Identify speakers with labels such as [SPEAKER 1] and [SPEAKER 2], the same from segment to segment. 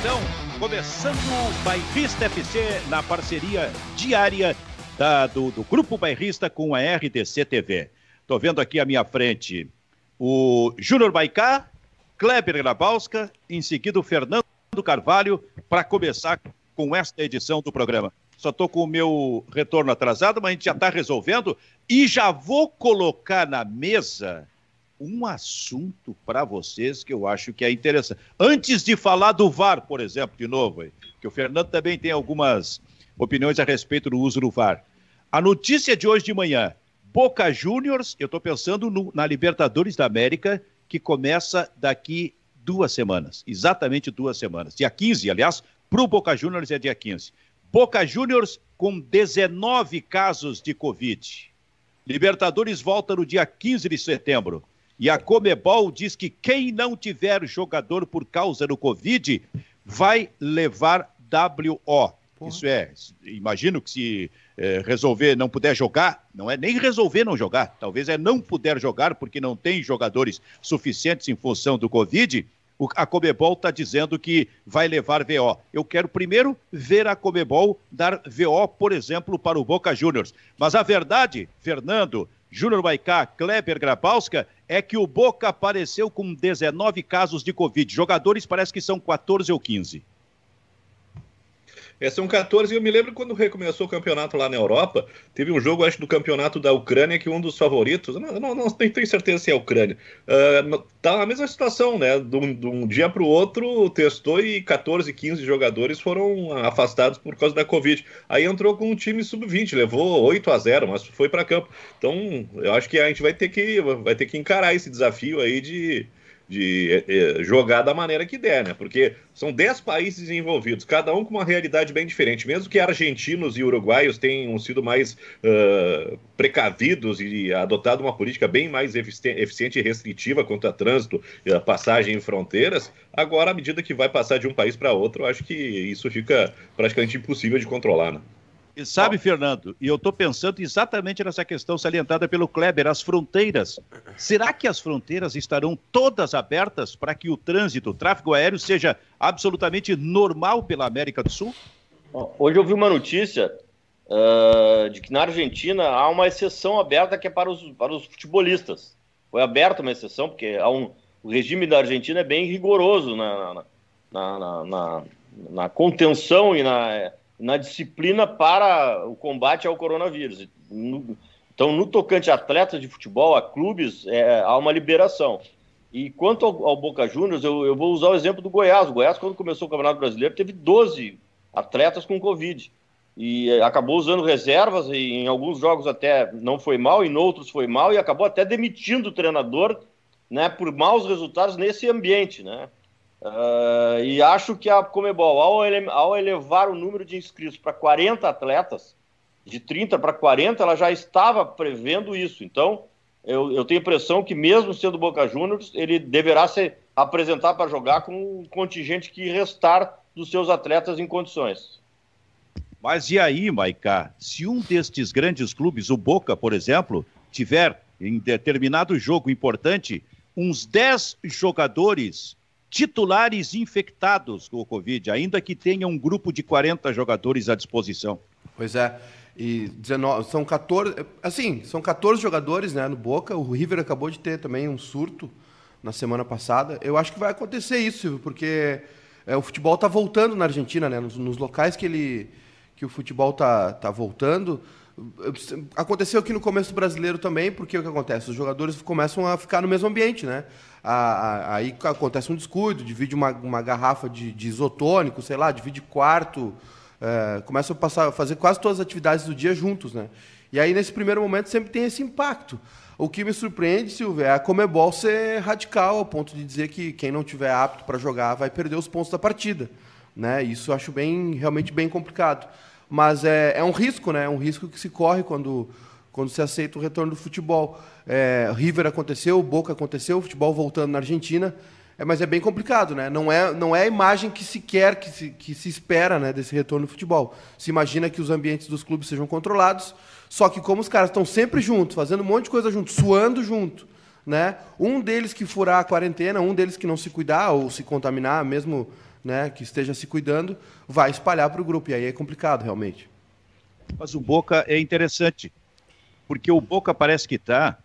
[SPEAKER 1] então, começando o Bairrista FC na parceria diária da, do, do Grupo Bairrista com a RDC TV. Estou vendo aqui à minha frente o Júnior Baicá, Kleber Grabowska, em seguida o Fernando Carvalho, para começar com esta edição do programa. Só estou com o meu retorno atrasado, mas a gente já está resolvendo e já vou colocar na mesa um assunto para vocês que eu acho que é interessante. Antes de falar do VAR, por exemplo, de novo, que o Fernando também tem algumas opiniões a respeito do uso do VAR. A notícia de hoje de manhã: Boca Juniors, eu estou pensando no, na Libertadores da América, que começa daqui duas semanas, exatamente duas semanas. Dia 15, aliás, para o Boca Juniors é dia 15. Boca Juniors com 19 casos de Covid. Libertadores volta no dia 15 de setembro. E a Comebol diz que quem não tiver jogador por causa do Covid vai levar WO. Porra. Isso é, imagino que se é, resolver não puder jogar, não é nem resolver não jogar, talvez é não puder jogar porque não tem jogadores suficientes em função do Covid, a Comebol está dizendo que vai levar VO. Eu quero primeiro ver a Comebol dar VO, por exemplo, para o Boca Juniors. Mas a verdade, Fernando, Júnior Baicá, Kleber Grabowska, é que o Boca apareceu com 19 casos de Covid. Jogadores parece que são 14 ou 15.
[SPEAKER 2] É, são 14, e eu me lembro quando recomeçou o campeonato lá na Europa, teve um jogo, acho, do campeonato da Ucrânia, que um dos favoritos, não, não, não tenho certeza se é a Ucrânia, uh, tá na mesma situação, né? De um, de um dia para o outro, testou e 14, 15 jogadores foram afastados por causa da Covid. Aí entrou com um time sub-20, levou 8 a 0 mas foi para campo. Então, eu acho que a gente vai ter que, vai ter que encarar esse desafio aí de de é, jogar da maneira que der, né? Porque são 10 países envolvidos, cada um com uma realidade bem diferente. Mesmo que argentinos e uruguaios tenham sido mais uh, precavidos e adotado uma política bem mais eficiente e restritiva quanto a trânsito, a passagem em fronteiras, agora, à medida que vai passar de um país para outro, acho que isso fica praticamente impossível de controlar, né?
[SPEAKER 1] E sabe, Fernando, e eu estou pensando exatamente nessa questão salientada pelo Kleber, as fronteiras. Será que as fronteiras estarão todas abertas para que o trânsito, o tráfego aéreo seja absolutamente normal pela América do Sul?
[SPEAKER 3] Hoje eu vi uma notícia uh, de que na Argentina há uma exceção aberta que é para os, para os futebolistas. Foi aberta uma exceção, porque há um, o regime da Argentina é bem rigoroso na, na, na, na, na contenção e na na disciplina para o combate ao coronavírus. então, no tocante a atletas de futebol, a clubes, é, há uma liberação. E quanto ao, ao Boca Juniors, eu, eu, vou usar o exemplo do Goiás. O Goiás, quando começou o Campeonato Brasileiro, teve 12 atletas com Covid. E é, acabou usando reservas, e em alguns jogos até não foi mal, em outros foi mal, e acabou até demitindo o treinador né, por maus resultados nesse ambiente. Né? Uh, e acho que a Comebol, ao, ele, ao elevar o número de inscritos para 40 atletas, de 30 para 40, ela já estava prevendo isso. Então, eu, eu tenho a impressão que, mesmo sendo Boca Juniors, ele deverá se apresentar para jogar com o contingente que restar dos seus atletas em condições.
[SPEAKER 1] Mas e aí, Maicá? Se um destes grandes clubes, o Boca, por exemplo, tiver em determinado jogo importante uns 10 jogadores titulares infectados com o Covid, ainda que tenha um grupo de 40 jogadores à disposição.
[SPEAKER 4] Pois é. E 19, são 14, assim, são 14 jogadores, né, no Boca. O River acabou de ter também um surto na semana passada. Eu acho que vai acontecer isso, porque é, o futebol está voltando na Argentina, né, nos, nos, locais que ele que o futebol está tá voltando. Aconteceu aqui no começo brasileiro também, porque o que acontece? Os jogadores começam a ficar no mesmo ambiente, né? Aí acontece um descuido, divide uma, uma garrafa de, de isotônico, sei lá, divide quarto, é, começa a passar, a fazer quase todas as atividades do dia juntos, né? E aí, nesse primeiro momento, sempre tem esse impacto. O que me surpreende, Silvio, é a Comebol ser radical, ao ponto de dizer que quem não tiver apto para jogar vai perder os pontos da partida. Né? Isso eu acho bem, realmente bem complicado. Mas é, é um risco, né? É um risco que se corre quando, quando se aceita o retorno do futebol. É, River aconteceu, Boca aconteceu, o futebol voltando na Argentina. É, mas é bem complicado, né? Não é, não é a imagem que se quer, que se, que se espera né, desse retorno do futebol. Se imagina que os ambientes dos clubes sejam controlados, só que como os caras estão sempre juntos, fazendo um monte de coisa junto, suando junto, né? Um deles que furar a quarentena, um deles que não se cuidar ou se contaminar, mesmo né, que esteja se cuidando, vai espalhar para o grupo. E aí é complicado, realmente.
[SPEAKER 1] Mas o Boca é interessante, porque o Boca parece que está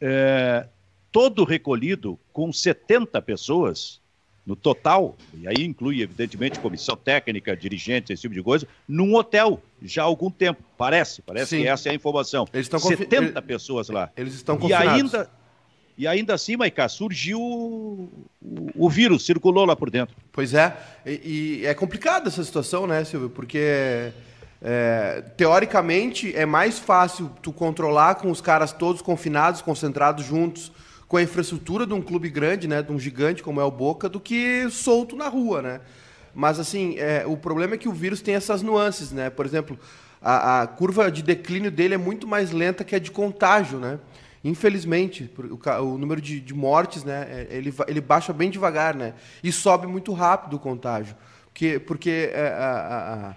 [SPEAKER 1] é, todo recolhido com 70 pessoas no total, e aí inclui, evidentemente, comissão técnica, dirigentes, esse tipo de coisa, num hotel já há algum tempo. Parece, parece Sim. que essa é a informação.
[SPEAKER 4] Eles estão
[SPEAKER 1] 70 pessoas lá.
[SPEAKER 4] Eles estão confinados.
[SPEAKER 1] E ainda, e ainda assim, Maicá, surgiu o, o, o, vírus, circulou lá por dentro.
[SPEAKER 4] Pois é, e, e é complicada essa situação, né, Silvio? Porque é, teoricamente é mais fácil tu controlar com os caras todos confinados, concentrados juntos, com a infraestrutura de um clube grande, né, de um gigante como é o Boca, do que solto na rua, né? Mas assim, é, o problema é que o vírus tem essas nuances, né? Por exemplo, a, a curva de declínio dele é muito mais lenta que a de contágio, né? Infelizmente, o, o número de, de, mortes, né, é, ele, ele baixa bem devagar, né, e sobe muito rápido o contágio, porque, porque é, a, a,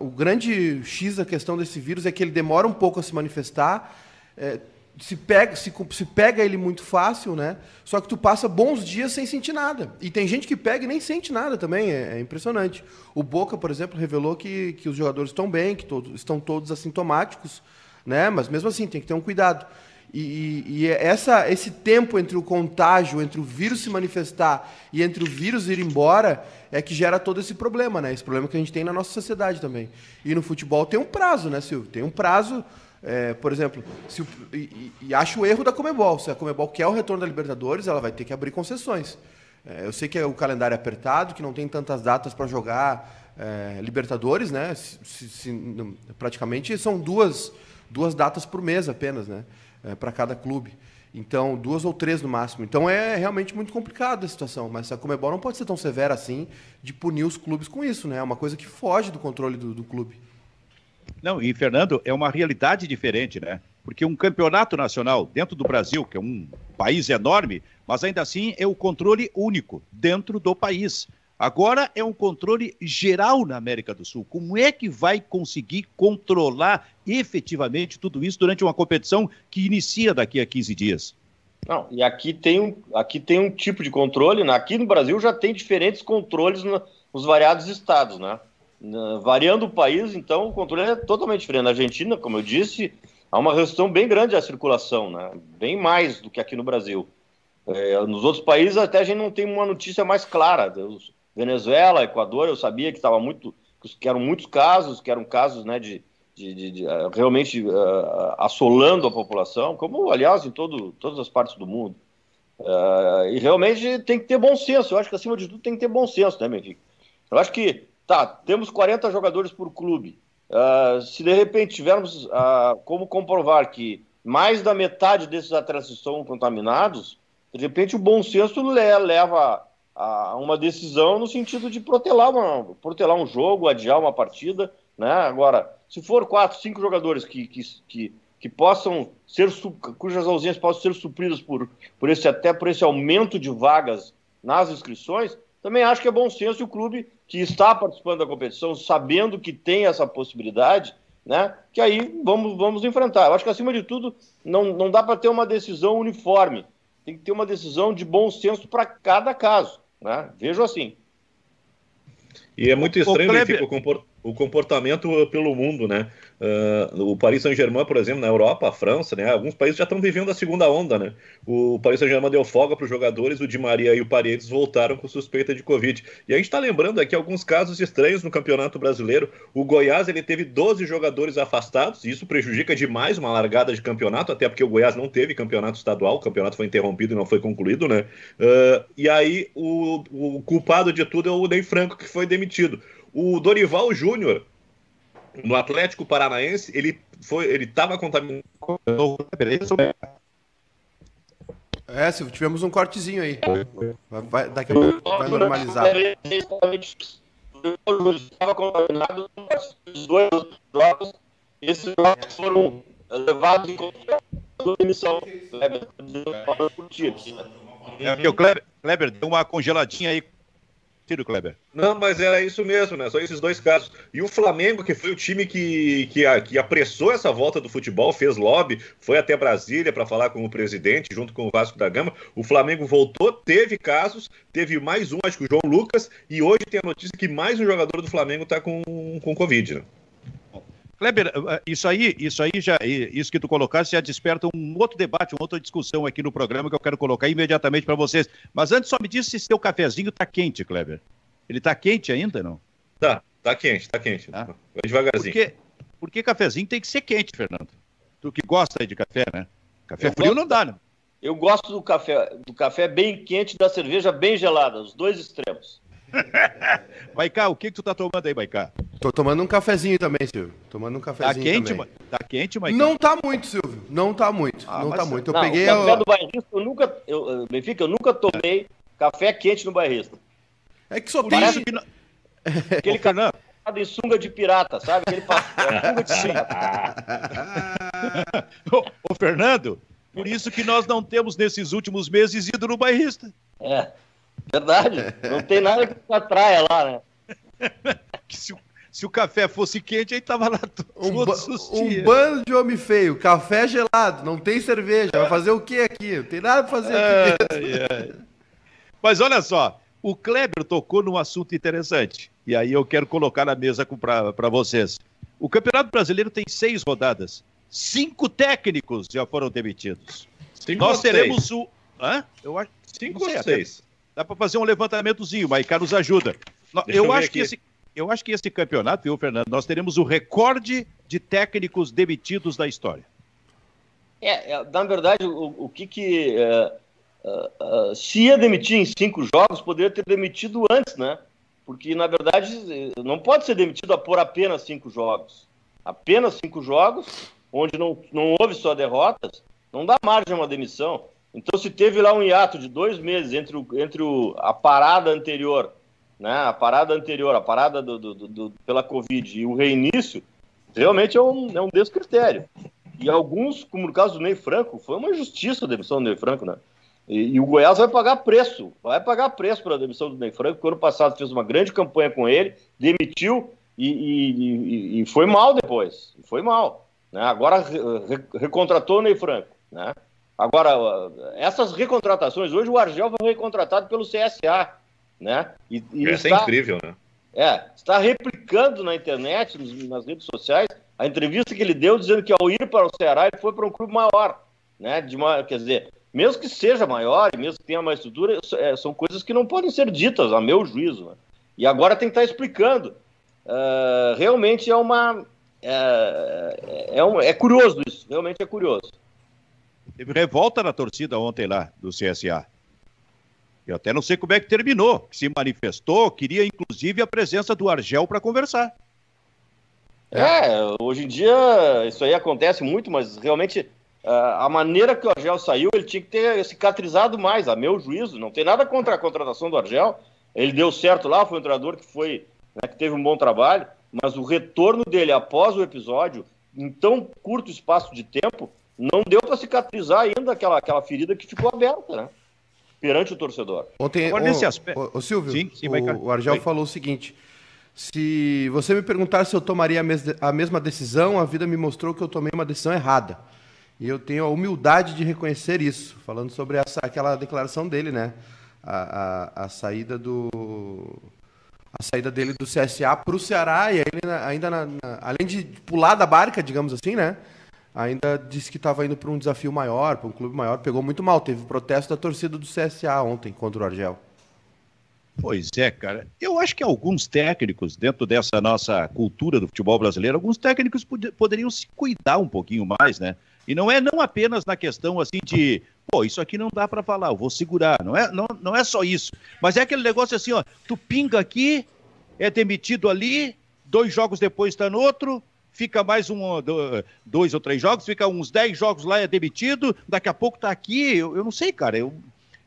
[SPEAKER 4] o grande x da questão desse vírus é que ele demora um pouco a se manifestar, é, se pega, se, se pega ele muito fácil, né? Só que tu passa bons dias sem sentir nada. E tem gente que pega e nem sente nada também, é, é impressionante. O Boca, por exemplo, revelou que, que os jogadores estão bem, que todos, estão todos assintomáticos, né? Mas mesmo assim tem que ter um cuidado. E, e, essa, esse tempo entre o contágio, entre o vírus se manifestar e entre o vírus ir embora, é que gera todo esse problema, né? Esse problema que a gente tem na nossa sociedade também. E no futebol tem um prazo, né, Silvio? Tem um prazo, é, por exemplo, se e, e, acho o erro da Comebol. Se a Comebol quer o retorno da Libertadores, ela vai ter que abrir concessões. É, eu sei que é o calendário é apertado, que não tem tantas datas para jogar é, Libertadores, né? Se, se, praticamente são duas, duas datas por mês apenas, né? É, para cada clube. Então, duas ou três no máximo. Então é realmente muito complicada a situação. Mas a Comebol não pode ser tão severa assim de punir os clubes com isso, né? É uma coisa que foge do controle do, do clube.
[SPEAKER 1] Não, e Fernando, é uma realidade diferente, né? Porque um campeonato nacional dentro do Brasil, que é um país enorme, mas ainda assim é o controle único dentro do país. Agora é um controle geral na América do Sul. Como é que vai conseguir controlar efetivamente tudo isso durante uma competição que inicia daqui a 15 dias?
[SPEAKER 3] Não, e aqui tem um, aqui tem um tipo de controle, né? aqui no Brasil já tem diferentes controles no, nos variados estados, né? variando o país, então o controle é totalmente diferente. Na Argentina, como eu disse, há uma restrição bem grande à circulação, né? bem mais do que aqui no Brasil. É, nos outros países até a gente não tem uma notícia mais clara. Os, Venezuela, Equador, eu sabia que estava muito, que eram muitos casos, que eram casos, né, de, de, de, de uh, realmente uh, assolando a população, como aliás em todo, todas as partes do mundo. Uh, e realmente tem que ter bom senso. Eu acho que acima de tudo tem que ter bom senso, né, Benfica? Eu acho que tá, temos 40 jogadores por clube. se de repente tivermos como comprovar que mais da metade desses atletas estão contaminados, de repente o bom senso leva a uma decisão no sentido de protelar, uma, protelar um jogo, adiar uma partida. Né? Agora, se for quatro, cinco jogadores que, que, que, que possam ser, cujas ausências possam ser supridas por, por esse, até por esse aumento de vagas nas inscrições, também acho que é bom senso o clube que está participando da competição, sabendo que tem essa possibilidade, né? Que aí vamos, vamos enfrentar. Eu acho que acima de tudo não, não dá para ter uma decisão uniforme. Tem que ter uma decisão de bom senso para cada caso. Né? Vejo assim.
[SPEAKER 2] E é muito estranho, Benfica, o comportamento pelo mundo, né? Uh, o Paris Saint-Germain, por exemplo, na Europa, a França, né? Alguns países já estão vivendo a segunda onda, né? O Paris Saint-Germain deu folga para os jogadores, o Di Maria e o Paredes voltaram com suspeita de Covid. E a gente está lembrando aqui alguns casos estranhos no Campeonato Brasileiro. O Goiás ele teve 12 jogadores afastados, e isso prejudica demais uma largada de campeonato, até porque o Goiás não teve campeonato estadual, o campeonato foi interrompido e não foi concluído, né? Uh, e aí o, o culpado de tudo é o Ney Franco, que foi demitido. O Dorival Júnior, no Atlético Paranaense, ele foi, ele estava contaminado.
[SPEAKER 4] É, se tivemos um cortezinho aí. Vai, daqui a pouco vai normalizar.
[SPEAKER 3] Estava contaminado os dois jogos. Esses jogos foram levados em consideração.
[SPEAKER 1] É, o Kleber deu uma congeladinha aí Ciro Kleber.
[SPEAKER 2] Não, mas era isso mesmo, né? Só esses dois casos. E o Flamengo, que foi o time que, que, que apressou essa volta do futebol, fez lobby, foi até Brasília para falar com o presidente, junto com o Vasco da Gama. O Flamengo voltou, teve casos, teve mais um, acho que o João Lucas, e hoje tem a notícia que mais um jogador do Flamengo está com, com Covid, né?
[SPEAKER 1] Kleber, eh, isso aí, isso aí já, isso que tu colocaste já desperta um outro debate, uma outra discussão aqui no programa que eu quero colocar imediatamente para vocês. Mas antes só me diz se seu cafezinho tá quente, Kleber. Ele tá quente ainda, não?
[SPEAKER 2] Tá, tá quente, tá quente. Ah. Vai devagarzinho.
[SPEAKER 1] Porque, porque cafezinho tem que ser quente, Fernando. Tu que gosta aí de café, né? Café eu frio gosto, não dá, né?
[SPEAKER 3] Eu gosto do café, do café bem quente e da cerveja bem gelada, os dois extremos.
[SPEAKER 1] Maicá, o que, que tu tá tomando aí, Maicá?
[SPEAKER 4] Tô tomando um cafezinho também, Silvio. Tomando um tá cafezinho
[SPEAKER 1] tá quente,
[SPEAKER 4] também.
[SPEAKER 1] Tá quente, Maicá?
[SPEAKER 4] Não tá muito, Silvio. Não tá muito. Ah, não tá muito. Eu
[SPEAKER 3] não,
[SPEAKER 4] peguei...
[SPEAKER 3] O café do bairrista, eu nunca... Eu, Benfica, eu nunca tomei café quente no bairrista.
[SPEAKER 4] É que só tem... Parece que...
[SPEAKER 3] Aquele café em sunga de pirata, sabe? Aquele é, sunga de pirata.
[SPEAKER 1] ô, ô, Fernando, por isso que nós não temos nesses últimos meses ido no bairrista.
[SPEAKER 3] É. Verdade. Não tem nada que atraia lá, né?
[SPEAKER 1] se, o, se o café fosse quente, aí tava lá
[SPEAKER 4] um, ba um bando de homem feio, café gelado, não tem cerveja. Vai fazer o que aqui? Não tem nada pra fazer aqui.
[SPEAKER 1] Mas olha só, o Kleber tocou num assunto interessante. E aí eu quero colocar na mesa para vocês. O Campeonato Brasileiro tem seis rodadas. Cinco técnicos já foram demitidos. Cinco Nós teremos seis. o. Hã?
[SPEAKER 2] Eu acho. Cinco ou seis?
[SPEAKER 1] Dá para fazer um levantamentozinho, Maicá nos ajuda. Deixa eu, eu acho que esse, eu acho que esse campeonato, viu, Fernando, nós teremos o recorde de técnicos demitidos da história.
[SPEAKER 3] É, é na verdade, o, o que que... Uh, uh, uh, se ia demitir em cinco jogos, poderia ter demitido antes, né? Porque, na verdade, não pode ser demitido por apenas cinco jogos. Apenas cinco jogos, onde não, não houve só derrotas, não dá margem a uma demissão. Então, se teve lá um hiato de dois meses entre, o, entre o, a parada anterior, né, a parada anterior, a parada do, do, do, pela Covid e o reinício, realmente é um, é um descritério. E alguns, como no caso do Ney Franco, foi uma injustiça a demissão do Ney Franco, né? E, e o Goiás vai pagar preço, vai pagar preço pela demissão do Ney Franco, porque ano passado fez uma grande campanha com ele, demitiu e, e, e foi mal depois, foi mal. Né? Agora re, recontratou o Ney Franco, né? Agora, essas recontratações, hoje o Argel foi recontratado pelo CSA, né?
[SPEAKER 2] E, e Essa é está, é incrível, né?
[SPEAKER 3] É, está replicando na internet, nas redes sociais, a entrevista que ele deu dizendo que ao ir para o Ceará ele foi para um clube maior, né? De uma, quer dizer, mesmo que seja maior e mesmo que tenha mais estrutura, é, são coisas que não podem ser ditas, a meu juízo. Né? E agora tem que estar explicando. Uh, realmente é uma. É, é, um, é curioso isso, realmente é curioso.
[SPEAKER 1] Teve revolta na torcida ontem lá do CSA. Eu até não sei como é que terminou. Se manifestou, queria inclusive a presença do Argel para conversar.
[SPEAKER 3] É, hoje em dia isso aí acontece muito, mas realmente a maneira que o Argel saiu, ele tinha que ter cicatrizado mais, a meu juízo. Não tem nada contra a contratação do Argel. Ele deu certo lá, foi um treinador que foi, né, que teve um bom trabalho, mas o retorno dele após o episódio, em tão curto espaço de tempo, não deu para cicatrizar ainda aquela, aquela ferida que ficou aberta, né? Perante o torcedor.
[SPEAKER 4] Ontem, Agora, o, nesse aspecto... o, o Silvio, sim, sim, o, o Argel vai. falou o seguinte: se você me perguntar se eu tomaria a, mes a mesma decisão, a vida me mostrou que eu tomei uma decisão errada. E eu tenho a humildade de reconhecer isso, falando sobre essa, aquela declaração dele, né? A, a, a saída do a saída dele do CSA para o Ceará e ele ainda na, na, além de pular da barca, digamos assim, né? Ainda disse que estava indo para um desafio maior, para um clube maior. Pegou muito mal. Teve protesto da torcida do CSA ontem contra o Argel.
[SPEAKER 1] Pois é, cara. Eu acho que alguns técnicos, dentro dessa nossa cultura do futebol brasileiro, alguns técnicos pod poderiam se cuidar um pouquinho mais, né? E não é não apenas na questão assim de, pô, isso aqui não dá para falar, eu vou segurar. Não é, não, não é só isso. Mas é aquele negócio assim, ó, tu pinga aqui, é demitido ali, dois jogos depois está no outro, fica mais um, dois ou três jogos, fica uns dez jogos lá, é demitido, daqui a pouco está aqui. Eu, eu, não sei, cara. Eu,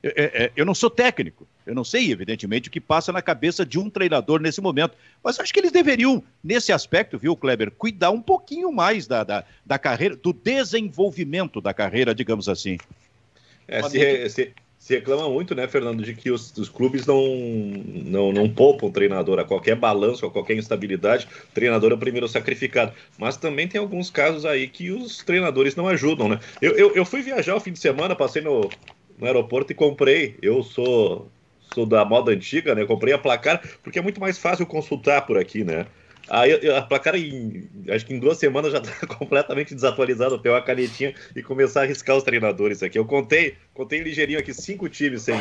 [SPEAKER 1] eu, eu, não sou técnico. Eu não sei, evidentemente, o que passa na cabeça de um treinador nesse momento. Mas acho que eles deveriam, nesse aspecto, viu, Kleber, cuidar um pouquinho mais da, da, da carreira, do desenvolvimento da carreira, digamos assim.
[SPEAKER 2] É, se, se, se reclama muito, né, Fernando, de que os, os, clubes não, não, não poupam o treinador. A qualquer balanço, a qualquer instabilidade, o treinador é o primeiro sacrificado. Mas também tem alguns casos aí que os treinadores não ajudam, né? Eu, eu, eu fui viajar o fim de semana, passei no, no aeroporto e comprei. Eu sou, sou da moda antiga, né? comprei a placar, porque é muito mais fácil consultar por aqui, né? Aí a placar, em, acho que em duas semanas já está completamente desatualizado. Eu uma canetinha e começar a arriscar os treinadores aqui. Eu contei, contei ligeirinho aqui cinco times sem,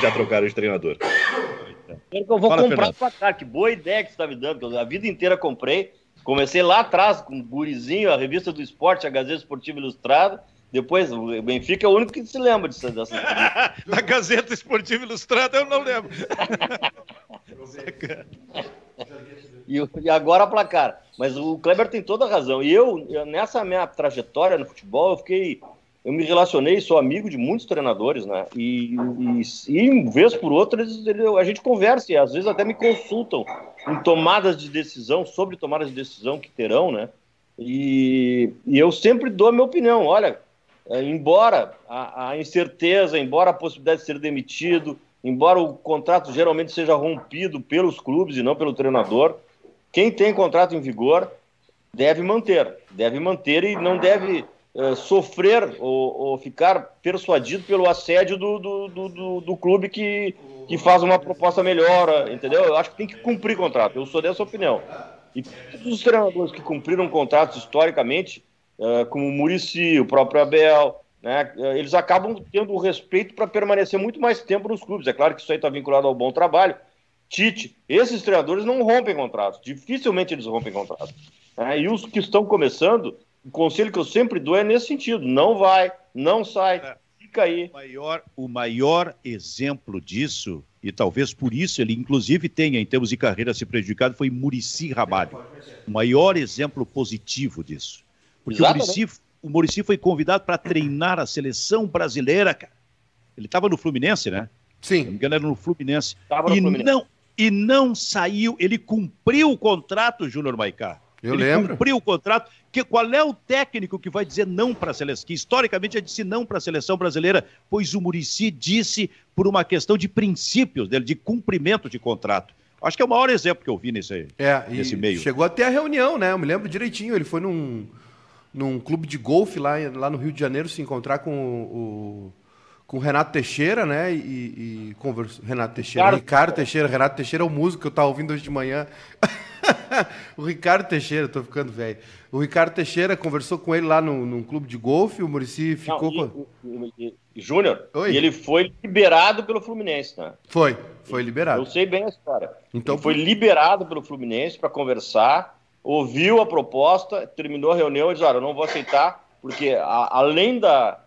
[SPEAKER 2] já trocaram de treinador.
[SPEAKER 3] Eu vou Fala, comprar o placar. Que boa ideia que você está me dando. A vida inteira comprei. Comecei lá atrás com o Gurizinho, a revista do esporte, a Gazeta Esportiva Ilustrada. Depois, o Benfica é o único que se lembra disso, dessa.
[SPEAKER 1] da Gazeta Esportiva Ilustrada eu não lembro.
[SPEAKER 3] e, e, agora placar. Mas o Kleber tem toda a razão. E eu, nessa minha trajetória no futebol, eu fiquei. Eu me relacionei, sou amigo de muitos treinadores, né? E, e, e vez por outra, a gente conversa e às vezes até me consultam em tomadas de decisão, sobre tomadas de decisão que terão, né? E, e eu sempre dou a minha opinião. Olha, é, embora a, a, incerteza, embora a possibilidade de ser demitido, embora o contrato geralmente seja rompido pelos clubes e não pelo treinador, quem tem contrato em vigor deve manter, deve manter e não deve é, sofrer ou, ou, ficar persuadido pelo assédio do, do, do, do, clube que, que faz uma proposta melhor, entendeu? Eu acho que tem que cumprir contrato, eu sou dessa opinião. E todos os treinadores que cumpriram contratos historicamente uh, como o Murici, o próprio Abel, né, eles acabam tendo o respeito para permanecer muito mais tempo nos clubes. É claro que isso aí está vinculado ao bom trabalho. Tite, esses treinadores não rompem contratos, dificilmente eles rompem contratos. Né, e os que estão começando, o conselho que eu sempre dou é nesse sentido: não vai, não sai, é. fica aí.
[SPEAKER 1] O maior, o maior exemplo disso, e talvez por isso ele inclusive tenha, em termos de carreira, se prejudicado, foi Murici Ramalho. O maior exemplo positivo disso. Porque o Murici, o Murici foi convidado para treinar a seleção brasileira, cara. Ele estava no Fluminense, né?
[SPEAKER 4] Sim. Se não
[SPEAKER 1] me engano, era no Fluminense. Tava no e Fluminense. Não, e não saiu, ele cumpriu o contrato, Júnior Maicá.
[SPEAKER 4] Eu
[SPEAKER 1] ele
[SPEAKER 4] lembro.
[SPEAKER 1] cumpriu o contrato. Que, qual é o técnico que vai dizer não para a seleção? Que historicamente já disse não para a seleção brasileira, pois o Murici disse por uma questão de princípios dele, de cumprimento de contrato. Acho que é o maior exemplo que eu vi nesse,
[SPEAKER 4] é, nesse meio. Chegou até a reunião, né? Eu me lembro direitinho. Ele foi num num clube de golfe lá, lá no Rio de Janeiro se encontrar com o, com o Renato Teixeira, né? E, e conversa, Renato Teixeira, Ricardo. Ricardo Teixeira, Renato Teixeira é o músico que eu estava ouvindo hoje de manhã. o Ricardo Teixeira, estou ficando velho. O Ricardo Teixeira conversou com ele lá no, num clube de golfe, o Murici ficou Não,
[SPEAKER 3] com. Júnior, e ele foi liberado pelo Fluminense, né?
[SPEAKER 4] Foi, foi liberado.
[SPEAKER 3] Eu sei bem a história. Então, ele foi liberado pelo Fluminense para conversar ouviu a proposta, terminou a reunião e disse: Olha, eu não vou aceitar, porque a, além, da,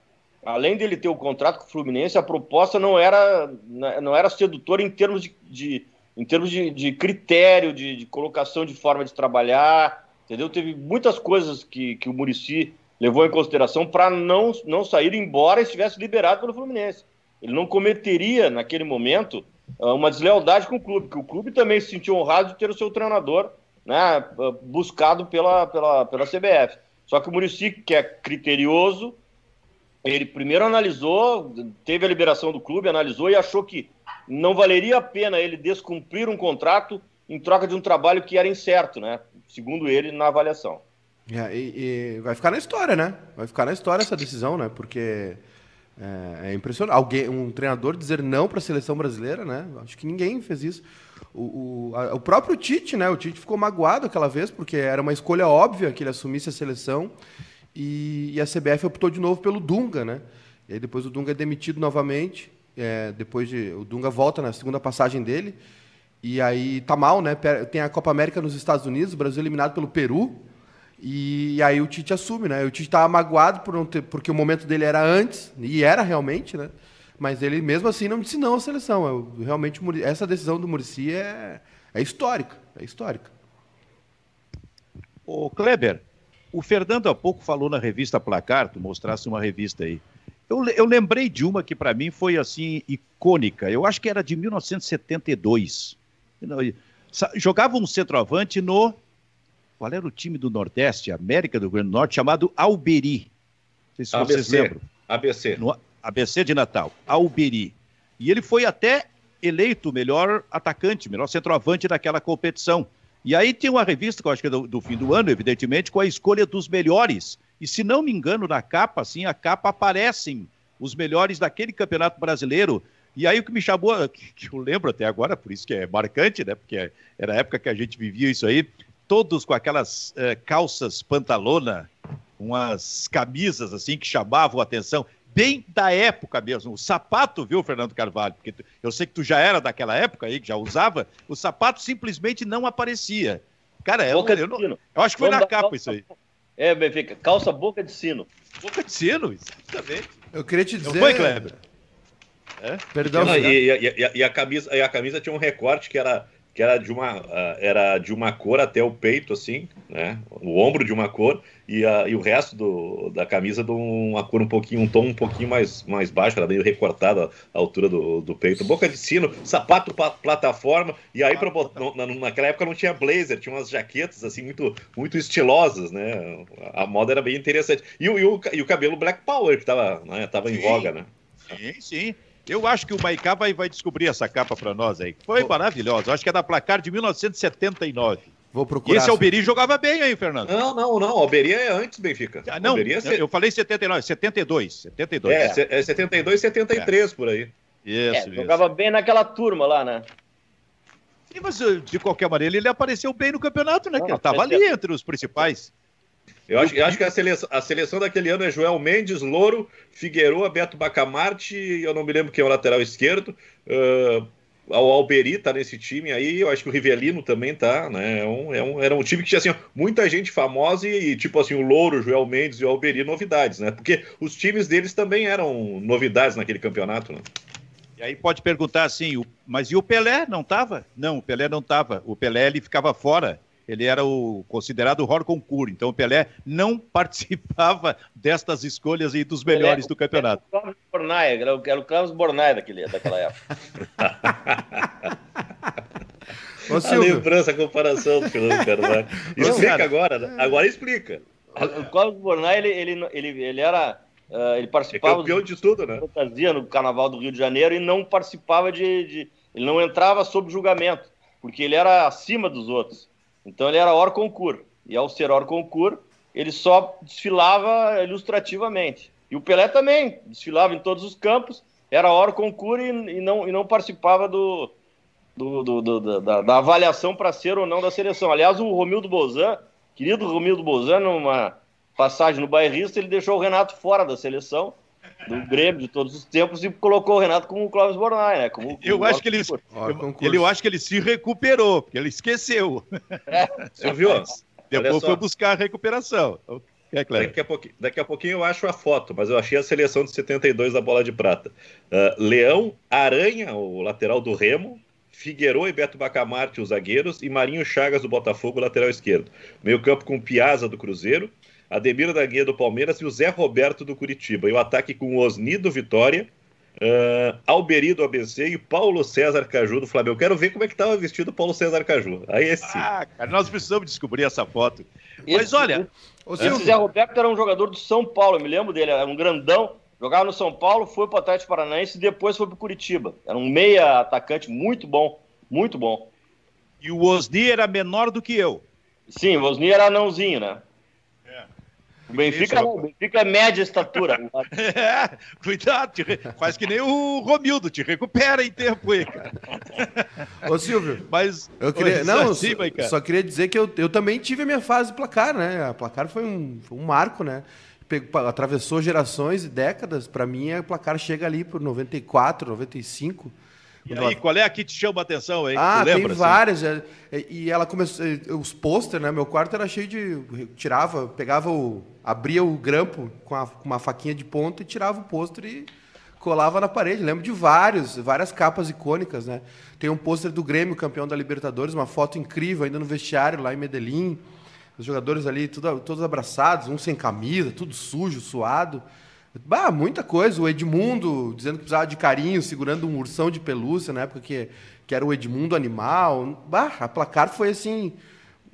[SPEAKER 3] além dele ter o contrato com o Fluminense, a proposta não era, não era sedutora em termos de, de em termos de, de critério, de, de, colocação de forma de trabalhar, entendeu? Teve muitas coisas que, que o Murici levou em consideração para não, não sair, embora estivesse liberado pelo Fluminense. Ele não cometeria, naquele momento, uma deslealdade com o clube, porque o clube também se sentiu honrado de ter o seu treinador né, buscado pela, pela, pela CBF. Só que o Murici, que é criterioso, ele primeiro analisou, teve a liberação do clube, analisou e achou que não valeria a pena ele descumprir um contrato em troca de um trabalho que era incerto, né? Segundo ele, na avaliação.
[SPEAKER 4] É, e, e vai ficar na história, né? Vai ficar na história essa decisão, né? Porque é, é impressionante. Alguém, um treinador dizer não para a seleção brasileira, né? Acho que ninguém fez isso. O, o, a, o, próprio Tite, né? O Tite ficou magoado aquela vez, porque era uma escolha óbvia que ele assumisse a seleção. E, e a CBF optou de novo pelo Dunga, né? E aí depois o Dunga é demitido novamente. É, depois de. O Dunga volta na segunda passagem dele. E aí tá mal, né? Tem a Copa América nos Estados Unidos, o Brasil eliminado pelo Peru. E, e aí o Tite assume, né? O Tite estava magoado por não ter, porque o momento dele era antes, e era realmente, né? Mas ele mesmo assim não disse não à seleção. Eu, realmente essa decisão do Murici é, é histórica, é histórica.
[SPEAKER 1] O Kleber, o Fernando há pouco falou na revista Placar, tu mostrasse uma revista aí. Eu, eu lembrei de uma que para mim foi assim icônica. Eu acho que era de 1972. Jogava um centroavante no qual era o time do Nordeste, América do Grande Norte, chamado Alberi.
[SPEAKER 2] Não sei se ABC, vocês lembram. ABC.
[SPEAKER 1] No, ABC de Natal, Alberi. E ele foi até eleito melhor atacante, melhor centroavante daquela competição. E aí tem uma revista, que eu acho que é do, do, fim do ano, evidentemente, com a escolha dos melhores. E se não me engano, na capa, assim, a capa aparecem os melhores daquele campeonato brasileiro. E aí o que me chamou, que eu lembro até agora, por isso que é marcante, né? Porque era a época que a gente vivia isso aí, todos com aquelas eh, calças pantalona, umas camisas assim que chamavam a atenção bem da época mesmo. O sapato, viu, Fernando Carvalho? Porque eu sei que tu já era daquela época aí, que já usava, o sapato simplesmente não aparecia. Cara, eu, eu, não, eu acho que foi Vamos na capa calça, isso aí.
[SPEAKER 3] É, Benfica, calça boca de sino.
[SPEAKER 1] Boca de sino, exatamente.
[SPEAKER 4] Eu queria te dizer. Não
[SPEAKER 1] foi, Kleber?
[SPEAKER 2] É? Perdão. Não, e, e, e, a camisa, e a camisa tinha um recorte que era que era de uma uh, era de uma cor até o peito assim, né? O ombro de uma cor e, uh, e o resto do, da camisa de uma cor um pouquinho um tom um pouquinho mais mais baixo, era meio recortada a altura do, do peito. Boca de sino, sapato pa, plataforma e aí pra, na, naquela época não tinha blazer, tinha umas jaquetas assim muito muito estilosas, né? A moda era bem interessante. E, o, e o, e o cabelo Black Power que tava, né? tava em voga, né?
[SPEAKER 1] Sim, sim. Eu acho que o Maicá vai, vai descobrir essa capa para nós aí. Foi maravilhosa. Acho que é da placar de 1979.
[SPEAKER 4] Vou procurar. E
[SPEAKER 1] esse Alberi jogava bem aí, Fernando.
[SPEAKER 2] Não, não, não. Alberi é antes, Benfica.
[SPEAKER 1] Ah, não, é... eu falei 79, 72. 72.
[SPEAKER 2] É, é 72, 73 é. por aí.
[SPEAKER 3] Isso, é, isso. Jogava bem naquela turma lá, né?
[SPEAKER 1] Sim, mas de qualquer maneira ele apareceu bem no campeonato, né? Não, ele estava ali entre os principais.
[SPEAKER 2] Eu acho, eu acho que a seleção, a seleção daquele ano é Joel Mendes, Louro, Figueroa, Beto Bacamarte, eu não me lembro quem é o lateral esquerdo. Uh, o Alberi tá nesse time aí, eu acho que o Rivelino também tá, né? É um, é um, era um time que tinha assim, muita gente famosa e, tipo assim, o Louro, Joel Mendes e o Alberi novidades, né? Porque os times deles também eram novidades naquele campeonato, né?
[SPEAKER 1] E aí pode perguntar assim, mas e o Pelé não tava? Não, o Pelé não tava. O Pelé ele ficava fora ele era o considerado hors concours, então o Pelé não participava destas escolhas e dos melhores Pelé, do campeonato.
[SPEAKER 3] Era o Cláudio Bornai, era o, era o Bornai daquele, daquela época.
[SPEAKER 2] Ô, a lembrança, a comparação do Fernando Carvalho. Explica agora, né? agora explica.
[SPEAKER 3] O Cláudio Bornai, ele, ele, ele, ele era... Uh, ele participava... É
[SPEAKER 2] campeão de tudo, né?
[SPEAKER 3] Fantasia no Carnaval do Rio de Janeiro e não participava de, de... Ele não entrava sob julgamento, porque ele era acima dos outros. Então ele era hors concours. E ao ser hors concours, ele só desfilava ilustrativamente. E o Pelé também desfilava em todos os campos, era hors concours e, e, não, e não participava do, do, do, do da, da, avaliação para ser ou não da seleção. Aliás, o Romildo Bozan, querido Romildo Bozan, numa passagem no bairrista, ele deixou o Renato fora da seleção do Grêmio de todos os tempos e colocou o Renato como o Clóvis Bornai, né? Como, como
[SPEAKER 1] eu, acho que ele, eu, ele, eu acho que ele se recuperou, porque ele esqueceu.
[SPEAKER 2] É. Você viu?
[SPEAKER 1] Depois foi buscar a recuperação.
[SPEAKER 2] É, daqui, a pouquinho, daqui a pouquinho eu acho a foto, mas eu achei a seleção de 72 da bola de prata. Uh, Leão, Aranha, o lateral do Remo, Figueiredo e Beto Bacamarte, os zagueiros, e Marinho Chagas do Botafogo, lateral esquerdo. Meio campo com Piazza do Cruzeiro, Ademir da Guia do Palmeiras e o Zé Roberto do Curitiba. E o ataque com o Osni do Vitória, uh, Alberi do ABC e Paulo César Caju do Flamengo. Eu quero ver como é que estava vestido o Paulo César Caju. Aí esse. Ah,
[SPEAKER 1] cara, nós precisamos descobrir essa foto. Esse, Mas olha.
[SPEAKER 3] Esse Zé Roberto era um jogador do São Paulo, eu me lembro dele, era um grandão. Jogava no São Paulo, foi para o Atlético Paranaense e depois foi para o Curitiba. Era um meia atacante muito bom, muito bom.
[SPEAKER 1] E o Osni era menor do que eu.
[SPEAKER 3] Sim, o Osni era anãozinho, né? O Benfica, o Benfica é média estatura.
[SPEAKER 1] é, cuidado, faz que nem o Romildo, te recupera em tempo aí, cara.
[SPEAKER 4] Ô Silvio,
[SPEAKER 1] mas
[SPEAKER 4] eu queria, não, assim, só, só, queria dizer que eu, eu também tive a minha fase placar, né? A placar foi um, foi um marco, né? Pegou, atravessou gerações e décadas. Para mim, a placar chega ali por 94, 95.
[SPEAKER 1] E aí, qual é a que te chama a atenção, hein?
[SPEAKER 4] Ah, lembra, tem assim? várias. É, e ela começou. Os pôster, né? Meu quarto era cheio de. Tirava, pegava o. abria o grampo com, a, com uma faquinha de ponta e tirava o pôster e colava na parede. Lembro de vários, várias capas icônicas, né? Tem um pôster do Grêmio, campeão da Libertadores, uma foto incrível ainda no vestiário lá em Medellín. Os jogadores ali tudo, todos abraçados, um sem camisa, tudo sujo, suado. Bah, muita coisa. O Edmundo dizendo que precisava de carinho, segurando um ursão de pelúcia na época que, que era o Edmundo animal. Bah, a placar foi assim.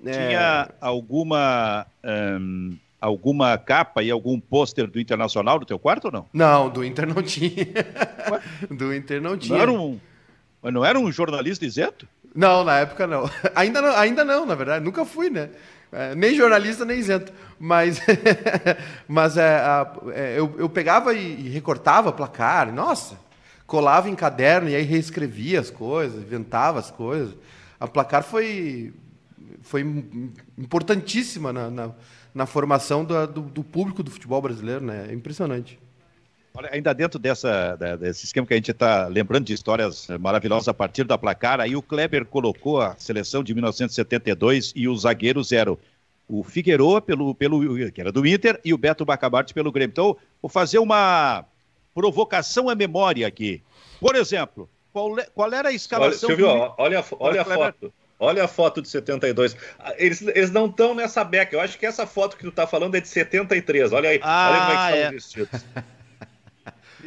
[SPEAKER 1] É... Tinha alguma. Um, alguma capa e algum pôster do Internacional no teu quarto ou não?
[SPEAKER 4] Não, do Inter não tinha. do Inter não tinha.
[SPEAKER 1] Não era um, não era um jornalista isento?
[SPEAKER 4] Não, na época não. Ainda não, ainda não na verdade. Nunca fui, né? É, nem jornalista, nem isento. Mas, mas é, é, eu, eu pegava e, e recortava placar. Nossa, colava em caderno e aí reescrevia as coisas, inventava as coisas. A placar foi, foi importantíssima na, na, na formação do, do, do, público do futebol brasileiro, né? É impressionante.
[SPEAKER 1] Olha, ainda dentro dessa, desse esquema que a gente está lembrando de histórias maravilhosas a partir da placar, aí o Kleber colocou a seleção de 1972 e os zagueiros eram o Figueroa, pelo, pelo, que era do Inter, e o Beto Bacabarte pelo Grêmio. Então, vou fazer uma provocação à memória aqui. Por exemplo, qual, é, qual era a escalação...
[SPEAKER 2] Olha, Silvio, do... olha, olha a foto. Olha a foto de 72. Eles, eles não estão nessa beca. Eu acho que essa foto que tu está falando é de 73. Olha aí.
[SPEAKER 1] Ah,
[SPEAKER 2] olha como
[SPEAKER 1] é que estão é. vestidos.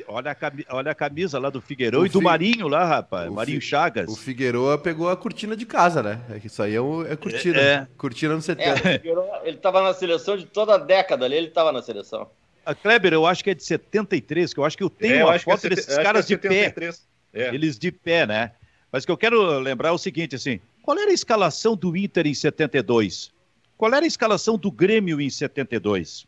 [SPEAKER 1] Olha a, camisa, olha a camisa lá do Figueiredo e do Marinho lá, rapaz. Marinho Fi, Chagas.
[SPEAKER 4] O Figueiredo pegou a cortina de casa, né? É isso aí é, é cortina. É. Cortina no 70. É,
[SPEAKER 3] ele estava na seleção de toda a década ali, ele estava na seleção.
[SPEAKER 1] A Kleber, eu acho que é de 73, que eu acho que eu tenho é, uma foto é desses caras de pé. É. Eles de pé, né? Mas o que eu quero lembrar é o seguinte, assim, qual era a escalação do Inter em 72? Qual era a escalação do Grêmio em 72?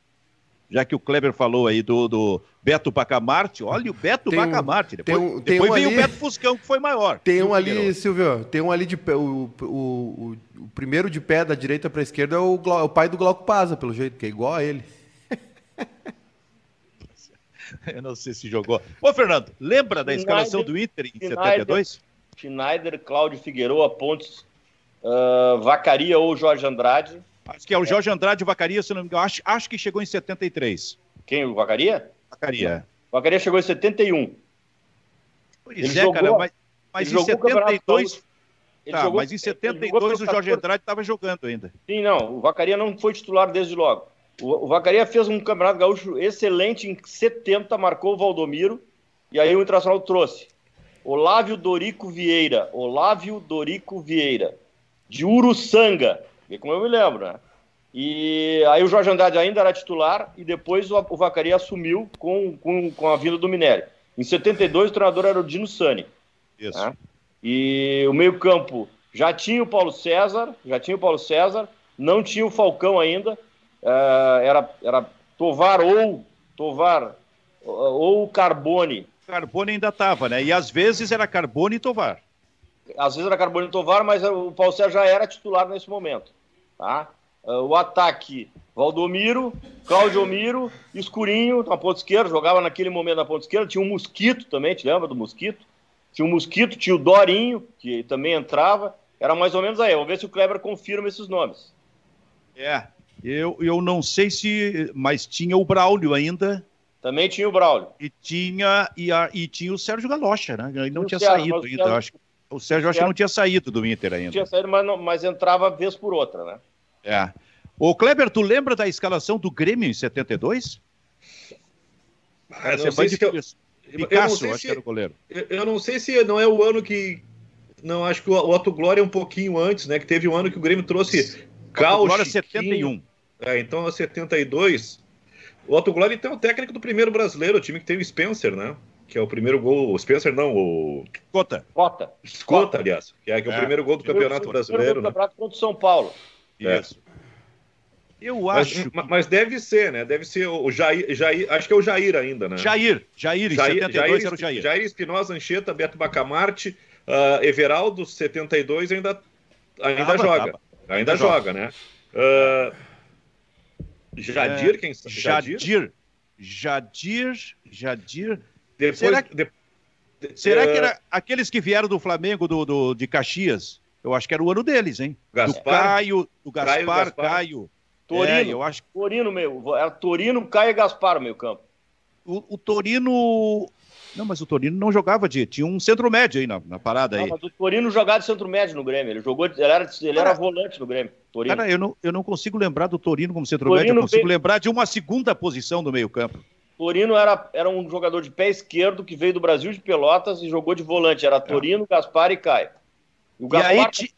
[SPEAKER 1] Já que o Kleber falou aí do, do Beto Bacamarte, olha o Beto tem Bacamarte. Depois, tem um, depois veio ali, o Beto Fuscão, que foi maior.
[SPEAKER 4] Tem um ali, Silvio, tem um ali de pé. O, o, o, o primeiro de pé da direita para a esquerda é o, o, pai do Glauco Paza, pelo jeito, que é igual a ele.
[SPEAKER 1] Eu não sei se jogou. Ô, Fernando, lembra da escalação do Inter em Schneider, 72?
[SPEAKER 3] Schneider, Cláudio Figueroa, Pontes, uh, Vacaria ou Jorge Andrade.
[SPEAKER 1] Acho que é o Jorge Andrade Vacaria, se não me engano. Acho, acho que chegou em 73.
[SPEAKER 3] Quem? O Vacaria?
[SPEAKER 1] Vacaria.
[SPEAKER 3] O Vacaria chegou em 71.
[SPEAKER 1] Pois ele é, jogou, cara, mas, mas em 72. Tá, jogou, mas em 72 o Jorge Andrade estava jogando ainda.
[SPEAKER 3] Sim, não. O Vacaria não foi titular desde logo. O, o Vacaria fez um campeonato gaúcho excelente em 70, marcou o Valdomiro. E aí o Internacional trouxe Olávio Dorico Vieira. Olávio Dorico Vieira. De Uruçanga como eu me lembro, né? E aí o Jorge Andrade ainda era titular e depois o, o Vacaria assumiu com, com, com a vinda do Minério. Em 72 o treinador era o Dino Sani. Isso. Né? E o meio-campo já tinha o Paulo César, já tinha o Paulo César, não tinha o Falcão ainda. Uh, era, era Tovar ou Tovar ou Carbone.
[SPEAKER 1] Carbone ainda estava, né? E às vezes era Carbone e Tovar.
[SPEAKER 3] Às vezes era Carbone e Tovar, mas o Paulo César já era titular nesse momento. Tá? Uh, o ataque, Valdomiro, Claudio Miro, Escurinho na ponta esquerda, jogava naquele momento na ponta esquerda, tinha um Mosquito também, te lembra do Mosquito? Tinha um Mosquito, tinha o Dorinho, que também entrava, era mais ou menos aí, vamos ver se o Kleber confirma esses nomes.
[SPEAKER 1] É, eu, eu não sei se, mas tinha o Braulio ainda.
[SPEAKER 3] Também tinha o Braulio.
[SPEAKER 1] E tinha, e, a, e tinha o Sérgio Galocha, né? Ele não tinha Sérgio, saído ainda, Sérgio... acho. O Sérgio acho que não tinha saído do Inter ainda. Não
[SPEAKER 3] tinha saído, mas, não, mas entrava vez por outra, né?
[SPEAKER 1] É. O Kleber, tu lembra da escalação do Grêmio em 72?
[SPEAKER 2] Ah, não sei se eu... Picasso, eu acho se... que era o goleiro. Eu não sei se não é o ano que. Não, acho que o Otto Glória é um pouquinho antes, né? Que teve um ano que o Grêmio trouxe Caos. Glória
[SPEAKER 1] 71.
[SPEAKER 2] É, então é 72. O Otto Glória então é o técnico do primeiro brasileiro, o time que teve o Spencer, né? Que é o primeiro gol. O Spencer não, o.
[SPEAKER 3] Cota.
[SPEAKER 2] Cota. Cota, aliás. Que é, que é, o primeiro gol do Campeonato Brasileiro. O
[SPEAKER 3] né? Campeonato contra o São Paulo.
[SPEAKER 2] Isso. Eu acho. Mas, mas, deve ser, né? Deve ser o Jair, Jair. Acho que é o Jair ainda, né?
[SPEAKER 1] Jair. Jair, Jair, 72 Jair, era o Jair.
[SPEAKER 2] Jair Espinosa, Ancheta, Beto Bacamarte, uh, Everaldo, 72 ainda, ainda tava, joga. Tava. Ainda joga, joga, né? Uh, Jadir, é, quem
[SPEAKER 1] sabe? Jadir. Jadir. Jadir. Depois, será que, de, será que era aqueles que vieram do Flamengo, do, do, de Caxias? Eu acho que era o ano deles, hein? Gaspar, do Caio, do Gaspar, Caio. Gaspar. Caio.
[SPEAKER 3] Torino, é, eu acho. Torino, meu. Era Torino, Caio e Gaspar o meio campo.
[SPEAKER 1] O, o, Torino. Não, mas o Torino não jogava de. Tinha um centro médio aí na, na parada não, aí. Mas
[SPEAKER 3] o Torino jogava de centro médio no Grêmio. Ele jogou. Ele era, ele era volante no Grêmio. Torino.
[SPEAKER 1] Cara, eu não, eu não consigo lembrar do Torino como centro Torino médio. Eu consigo lembrar de uma segunda posição do meio-campo.
[SPEAKER 3] Torino era, era um jogador de pé esquerdo que veio do Brasil de Pelotas e jogou de volante. Era é. Torino, é. Gaspar e Caio.
[SPEAKER 1] E, Gaspar... aí, ti...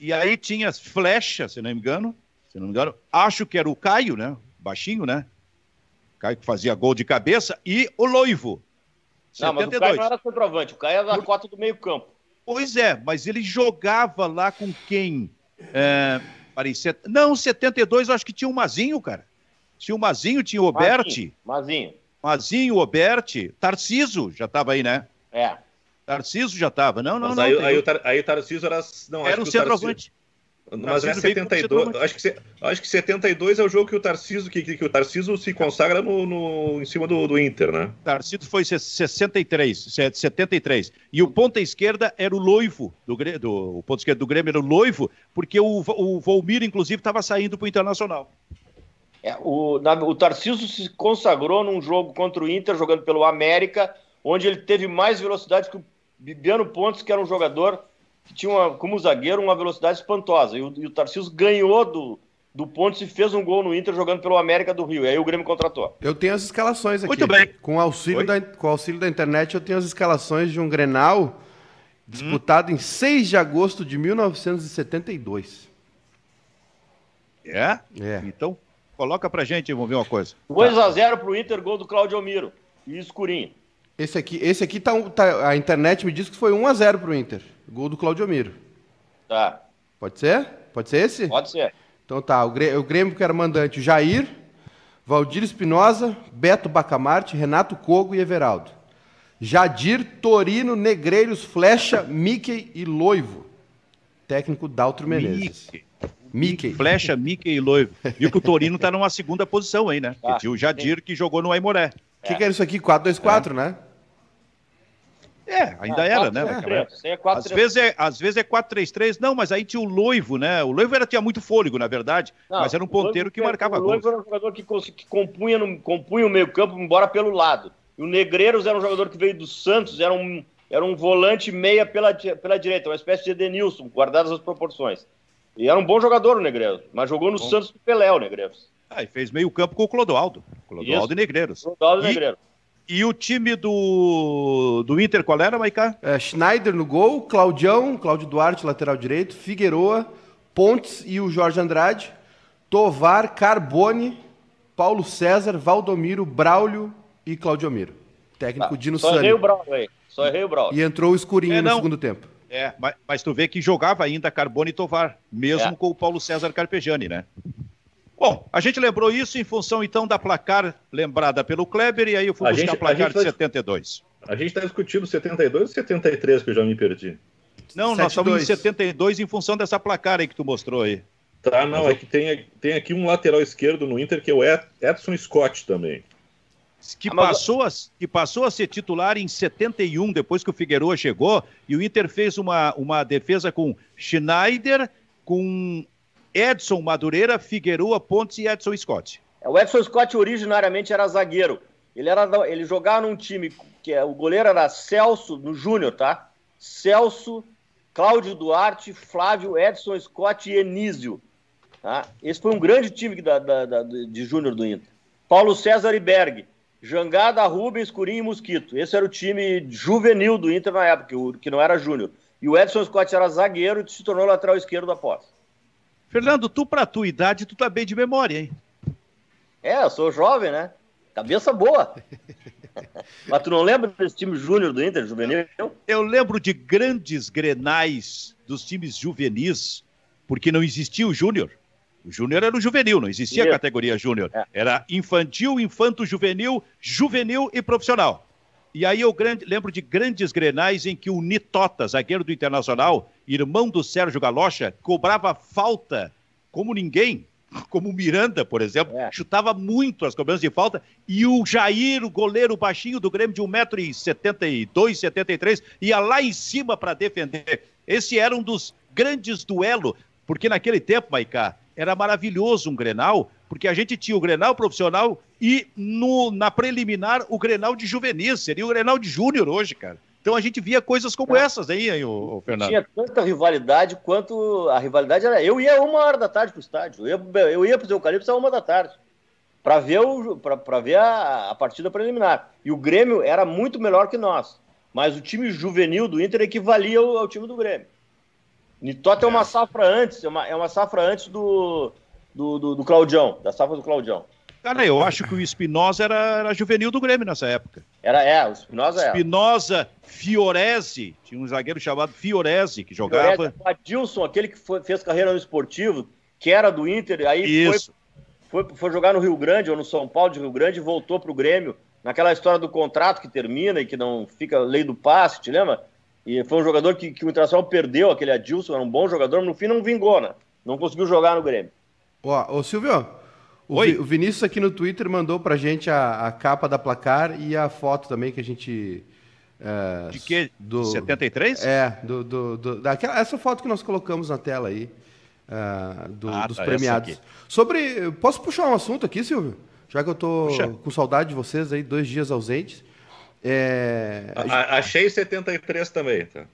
[SPEAKER 1] e aí tinha as flechas, se não me engano se não me engano. Acho que era o Caio, né? baixinho, né? Caio que fazia gol de cabeça, e o Loivo.
[SPEAKER 3] Não, mas o Caio não era centroavante, o Caio era da cota do meio campo.
[SPEAKER 1] Pois é, mas ele jogava lá com quem? É, parecia... Não, 72 eu acho que tinha o Mazinho, cara. Tinha o Mazinho, tinha o Oberti.
[SPEAKER 3] Mazinho.
[SPEAKER 1] Mazinho, Oberti. Tarciso já estava aí, né?
[SPEAKER 3] É.
[SPEAKER 1] Tarciso já estava. Não, não,
[SPEAKER 2] Mas
[SPEAKER 1] não.
[SPEAKER 2] aí,
[SPEAKER 1] tem-
[SPEAKER 2] aí, o Tar- aí o Tarcísio era. Não,
[SPEAKER 1] Era
[SPEAKER 2] que
[SPEAKER 1] centroavante.
[SPEAKER 2] Mas é
[SPEAKER 1] veio como
[SPEAKER 2] 72.
[SPEAKER 1] centroavante.
[SPEAKER 2] Acho que, acho que 72 é o jogo que o Tarcísio, que, que, que o Tarcísio se consagra no, no- em cima do, do Inter, né?
[SPEAKER 1] Tarcísio foi se- 63, se- 73. E o ponta esquerda era o Loivo, do, do, o ponta esquerda do Grêmio era o Loivo, porque o, o Volmir, inclusive, estava saindo para o Internacional.
[SPEAKER 3] É, o, na- o Tarcísio se consagrou num jogo contra o Inter, jogando pelo América, onde ele teve mais velocidade que o Bibiano Pontes, que era um jogador que tinha, uma- como zagueiro, uma velocidade espantosa. E o, e o Tarcísio ganhou do, do Pontes e fez um gol no Inter jogando pelo América do Rio. E aí o Grêmio contratou.
[SPEAKER 4] Eu tenho as escalações aqui.
[SPEAKER 1] Muito bem.
[SPEAKER 4] Com auxílio,
[SPEAKER 1] Oi?
[SPEAKER 4] da, com auxílio da internet, eu tenho as escalações de um Grenal disputado em 6 de agosto de 1972.
[SPEAKER 1] É?
[SPEAKER 4] É.
[SPEAKER 1] Então, coloca pra gente, vamos ver uma coisa.
[SPEAKER 3] 2x0 pro Inter, gol do Claudio Almiro. E escurinho.
[SPEAKER 4] Esse aqui, esse aqui tá, um- tá- A internet me diz que foi 1x0 pro Inter. Gol do Claudio Miro.
[SPEAKER 3] Tá,
[SPEAKER 4] Pode ser? Pode ser esse?
[SPEAKER 3] pode ser.
[SPEAKER 4] Então tá, o Grêmio, o Grêmio que era mandante, Jair, Valdir Espinosa, Beto Bacamarte, Renato Cogo e Everaldo. Jadir, Torino, Negreiros, Flecha, Mickey e Loivo. Técnico Daltro Menezes.
[SPEAKER 1] Mickey.
[SPEAKER 4] Mickey.
[SPEAKER 1] Flecha, Mickey e Loivo. Viu que o Torino tá numa segunda posição aí, né?
[SPEAKER 3] Tá.
[SPEAKER 1] Que tinha o Jadir que jogou no Aimoré.
[SPEAKER 4] O que, que era isso aqui? 4-2-4, né?
[SPEAKER 1] É, ainda
[SPEAKER 3] Ah,
[SPEAKER 1] era, né?
[SPEAKER 3] 4-3-3.
[SPEAKER 1] naquela
[SPEAKER 3] é
[SPEAKER 1] Às
[SPEAKER 3] 4-3-3.
[SPEAKER 1] vezes é, às vezes é 4-3-3, não, mas aí tinha o Loivo, né? O Loivo era, tinha muito fôlego, na verdade,
[SPEAKER 3] Não,
[SPEAKER 1] mas era um
[SPEAKER 3] o Loivo
[SPEAKER 1] ponteiro que
[SPEAKER 3] era-
[SPEAKER 1] marcava
[SPEAKER 3] O
[SPEAKER 1] gols.
[SPEAKER 3] Loivo era um jogador que, que compunha, no, compunha o meio-campo, embora pelo lado. E o Negreiros era um jogador que veio do Santos, era um, era um volante meia pela, pela direita, uma espécie de Edenilson, guardadas as proporções. E era um bom jogador o Negreiros, mas jogou no Santos do Pelé, o Negreiros.
[SPEAKER 1] Ah, e fez meio campo com o Clodoaldo. Clodoaldo
[SPEAKER 3] Isso.
[SPEAKER 1] e Negreiros.
[SPEAKER 3] Ronaldo
[SPEAKER 1] E-
[SPEAKER 3] Negreiros.
[SPEAKER 1] E o time do, do Inter, qual era, Maicá?
[SPEAKER 4] É, Schneider no gol, Claudião, Cláudio Duarte, lateral direito, Figueroa, Pontes e o Jorge Andrade, Tovar, Carbone, Paulo César, Valdomiro, Braulio e Claudiomiro. Técnico Dino
[SPEAKER 3] Só errei o. Braulio aí. Só errei o Braulio.
[SPEAKER 4] E entrou o escurinho
[SPEAKER 1] É,
[SPEAKER 4] no segundo tempo.
[SPEAKER 1] É, mas, mas tu vê que jogava ainda Carbone e Tovar, mesmo
[SPEAKER 3] É.
[SPEAKER 1] com o Paulo César Carpegiani, né? Bom, a gente lembrou isso em função então da placar lembrada pelo Kleber, e aí eu fui
[SPEAKER 2] A
[SPEAKER 1] buscar
[SPEAKER 2] gente-
[SPEAKER 1] a placar
[SPEAKER 2] a gente
[SPEAKER 1] de
[SPEAKER 2] vai-
[SPEAKER 1] 72.
[SPEAKER 2] A gente tá discutindo 72 e 73, que eu já me perdi.
[SPEAKER 1] Não, nós estamos em
[SPEAKER 4] 7-2.
[SPEAKER 1] 72 em função dessa placar aí que tu mostrou aí.
[SPEAKER 2] Tá, não, é que tem, tem aqui um lateral esquerdo no Inter que é o Ed- Edson Scott também.
[SPEAKER 1] Que,
[SPEAKER 3] Ah, mas-
[SPEAKER 1] passou a, que passou a ser titular em 71, depois que o Figueroa chegou, e o Inter fez uma, uma defesa com Schneider, com Edson Madureira, Figueroa, Pontes e Edson Scott.
[SPEAKER 3] O Edson Scott originariamente era zagueiro. Ele, era, ele jogava num time que é, o goleiro era Celso, no Júnior, tá? Celso, Cláudio Duarte, Flávio, Edson Scott e Enísio. Tá? Esse foi um grande time da, da- da- de Júnior do Inter. Paulo César e Berg. Jangada, Rubens, Curim e Mosquito. Esse era o time juvenil do Inter na época, que não era Júnior. E o Edson Scott era zagueiro e se tornou lateral esquerdo após.
[SPEAKER 1] Fernando, tu pra tua idade, tu tá bem de memória, hein?
[SPEAKER 3] É, eu sou jovem, né? Cabeça boa. Mas tu não lembra desse time júnior do Inter, juvenil?
[SPEAKER 1] Eu lembro de grandes grenais dos times juvenis, porque não existia o júnior. O júnior era o juvenil, não existia a
[SPEAKER 3] Isso.
[SPEAKER 1] categoria júnior.
[SPEAKER 3] É.
[SPEAKER 1] Era infantil, infanto-juvenil, juvenil e profissional. E aí eu grande- lembro de grandes grenais em que o Nitota, zagueiro do Internacional, irmão do Sérgio Galocha, cobrava falta como ninguém, como o Miranda, por exemplo,
[SPEAKER 3] É.
[SPEAKER 1] chutava muito as cobranças de falta, e o Jair, o goleiro baixinho do Grêmio de 1,72m, 73 ia lá em cima para defender. Esse era um dos grandes duelos, porque naquele tempo, Maicá, era maravilhoso um Grenal, porque a gente tinha o Grenal profissional e no, na preliminar o Grenal de juvenis, seria o Grenal de júnior hoje, cara. Então a gente via coisas como essas aí, aí ô, ô, Fernando.
[SPEAKER 3] Tinha tanta rivalidade quanto a rivalidade era. Eu ia uma hora da tarde pro estádio. Eu ia, eu ia pro Eucalipto às uma da tarde. Pra ver, o, pra, pra ver a, a partida preliminar. E o Grêmio era muito melhor que nós. Mas o time juvenil do Inter equivalia ao, ao time do Grêmio. Nitota é uma safra antes, é uma, é uma safra antes do, do, do, do Claudião, da safra do Claudião.
[SPEAKER 1] Cara, eu acho que o Espinosa era, era juvenil do Grêmio nessa época.
[SPEAKER 3] Era, é, o Espinosa era.
[SPEAKER 1] Espinosa, Fiorese, tinha um zagueiro chamado Fiorese que jogava. Fiorese,
[SPEAKER 3] o Adilson, aquele que foi, fez carreira no esportivo, que era do Inter, aí Isso. Foi, foi, foi jogar no Rio Grande ou no São Paulo de Rio Grande e voltou pro Grêmio. Naquela história do contrato que termina e que não fica lei do passe, te lembra? E foi um jogador que, que o Internacional perdeu, aquele Adilson, era um bom jogador, mas no fim não vingou, né? Não conseguiu jogar no Grêmio.
[SPEAKER 4] Ó, ô Silvio, o, Oi? Vi, o Vinícius aqui no Twitter mandou pra gente a, a, capa da placar e a foto também que a gente.
[SPEAKER 1] É, de que? Do 73?
[SPEAKER 4] É, do, do, do, daquela, essa foto que nós colocamos na tela aí, uh, do, ah, dos tá, premiados. Sobre. Posso puxar um assunto aqui, Silvio? Já que eu tô Puxa. com saudade de vocês aí, dois dias ausentes. É...
[SPEAKER 2] A, achei 73 também, tá?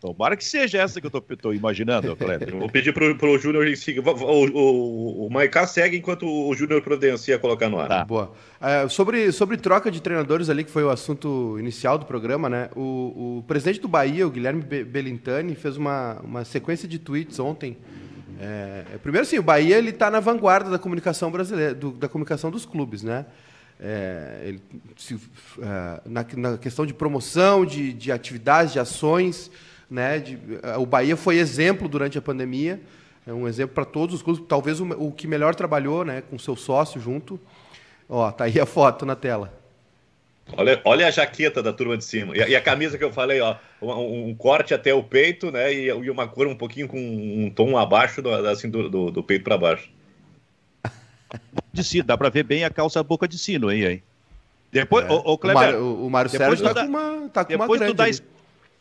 [SPEAKER 1] Tomara que seja essa que eu tô imaginando, Kleber.
[SPEAKER 2] Vou pedir pro, pro Júnior o, o, o Maiká segue enquanto o Júnior providencia colocar no ar.
[SPEAKER 4] Tá. Boa. É, sobre, sobre troca de treinadores ali, que foi o assunto inicial do programa, né? O, o presidente do Bahia, o Guilherme Belintani, fez uma, uma sequência de tweets ontem. É, é primeiro, sim, o Bahia ele está na vanguarda da comunicação brasileira, do, da comunicação dos clubes, né? É, ele, se, é, na, na, questão de promoção, de, de atividades, de ações, né? De, o Bahia foi exemplo durante a pandemia, é um exemplo para todos os clubes, talvez o, o, que melhor trabalhou, né? Com seu sócio junto. Ó, tá aí a foto na tela.
[SPEAKER 2] Olha, olha a jaqueta da turma de cima. E a, e a camisa que eu falei, ó, um, um, corte até o peito, né? E, e, uma cor um pouquinho com um tom abaixo do, assim, do, do, do peito para baixo.
[SPEAKER 1] De sino, dá para ver bem a calça boca de sino aí, aí. Depois, é. o, o,
[SPEAKER 4] Kleber, o, o Mário Sérgio tá, com uma, tá com
[SPEAKER 1] depois
[SPEAKER 4] uma
[SPEAKER 1] grande. Tu dá,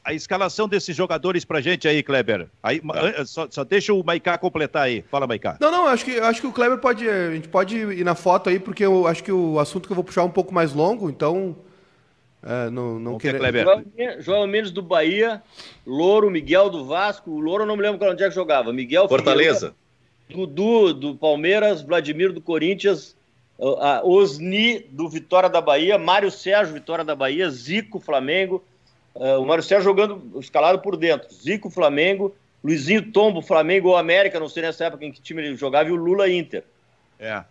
[SPEAKER 1] a escalação desses jogadores pra gente aí, Kleber. Aí, ah. só, só, deixa o Maicá completar aí. Fala, Maicá.
[SPEAKER 4] Não, não, acho que, acho que o Kleber pode. A gente pode ir na foto aí, porque eu acho que o assunto que eu vou puxar é um pouco mais longo, então. É, não não querer... Kleber.
[SPEAKER 3] João Mendes do Bahia, Louro, Miguel do Vasco. O Louro eu não me lembro onde é que jogava. Miguel
[SPEAKER 2] Fortaleza.
[SPEAKER 3] Dudu do Palmeiras, Vladimir do Corinthians, Osni do Vitória da Bahia, Mário Sérgio, Vitória da Bahia, Zico, Flamengo. Uh, o Mário Sérgio jogando escalado por dentro. Zico, Flamengo. Luizinho Tombo, Flamengo ou América, não sei nessa época em que time ele jogava, e o Lula Inter.
[SPEAKER 1] É.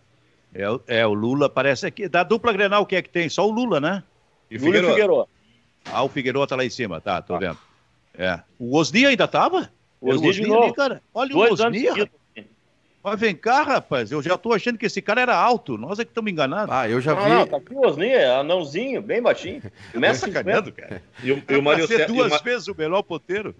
[SPEAKER 1] É, é o Lula parece aqui. Da dupla Grenal, o que é que tem? Só o Lula, né?
[SPEAKER 3] E Lula Figueiredo. e Figueiredo.
[SPEAKER 1] Ah, o Figueiredo tá lá em cima, tá, tô ah. vendo. É. O Osni ainda tava?
[SPEAKER 3] O Osni, Osni ali, cara.
[SPEAKER 1] Olha Dois o Osni, mas vem cá, rapaz, eu já tô achando que esse cara era alto. Nós é que estamos enganados.
[SPEAKER 4] Ah, eu já vi.
[SPEAKER 3] Não, tá aqui o Osni, é anãozinho, bem baixinho.
[SPEAKER 1] Começa sacaneando, cara.
[SPEAKER 2] E o, e o Mário
[SPEAKER 1] ser duas o vezes o melhor ponteiro.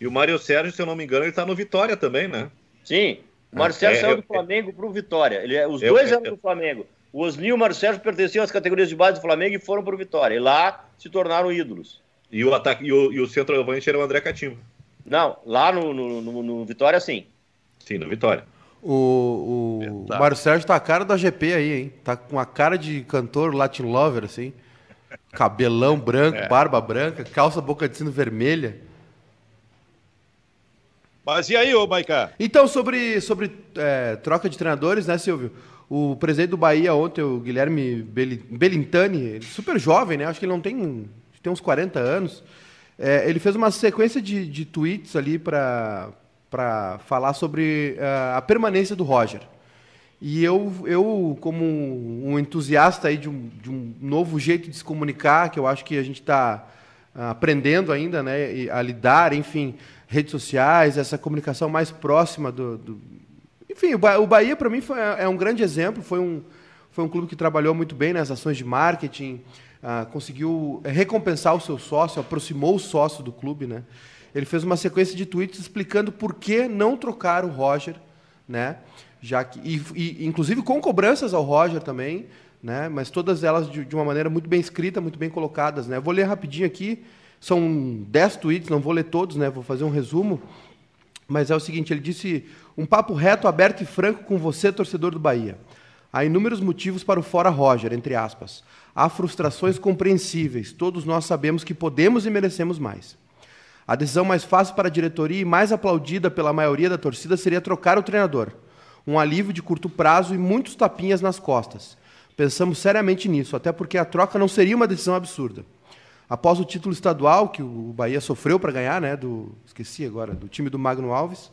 [SPEAKER 2] E o Mário Sérgio, se eu não me engano, ele tá no Vitória também, né?
[SPEAKER 3] Sim. O Mário ah, Sérgio é, saiu do Flamengo pro Vitória. Ele, é, os dois eram do Flamengo. O Osni e o Mário Sérgio pertenciam às categorias de base do Flamengo e foram pro Vitória. E lá se tornaram ídolos.
[SPEAKER 2] E o ataque e o, e o centroavante era o André Catimbo.
[SPEAKER 3] Não, lá no, no, no, no Vitória, sim.
[SPEAKER 2] Sim, no Vitória.
[SPEAKER 4] O, o Mário Sérgio tá a cara da GP aí, hein? Tá com a cara de cantor Latin Lover, assim. Cabelão branco, é. barba branca, calça boca de sino vermelha.
[SPEAKER 1] Mas e aí, ô Maiká?
[SPEAKER 4] Então, sobre, sobre é, troca de treinadores, né, Silvio? O presidente do Bahia ontem, o Guilherme Belintani, super jovem, né? Acho que ele não tem, tem uns 40 anos. É, ele fez uma sequência de, de tweets ali para para falar sobre uh, a permanência do Roger. E eu, eu como um entusiasta aí de um, de um novo jeito de se comunicar, que eu acho que a gente está uh, aprendendo ainda né, a lidar, enfim, redes sociais, essa comunicação mais próxima do. do... Enfim, o Bahia, para mim, foi, é um grande exemplo. Foi um, foi um clube que trabalhou muito bem nas ações de marketing, uh, conseguiu recompensar o seu sócio, aproximou o sócio do clube, né? Ele fez uma sequência de tweets explicando por que não trocar o Roger, né? Já que, e, e inclusive com cobranças ao Roger também, né? Mas todas elas de, de, uma maneira muito bem escrita, muito bem colocadas, né? vou ler rapidinho aqui, são dez tweets, não vou ler todos, né? Vou fazer um resumo. Mas é o seguinte, ele disse: "Um papo reto, aberto e franco com você, torcedor do Bahia. Há inúmeros motivos para o fora Roger, entre aspas. Há frustrações compreensíveis. Todos nós sabemos que podemos e merecemos mais. A decisão mais fácil para a diretoria e mais aplaudida pela maioria da torcida seria trocar o treinador. Um alívio de curto prazo e muitos tapinhas nas costas. Pensamos seriamente nisso, até porque a troca não seria uma decisão absurda. Após o título estadual que o Bahia sofreu para ganhar, né, do esqueci agora, do time do Magno Alves,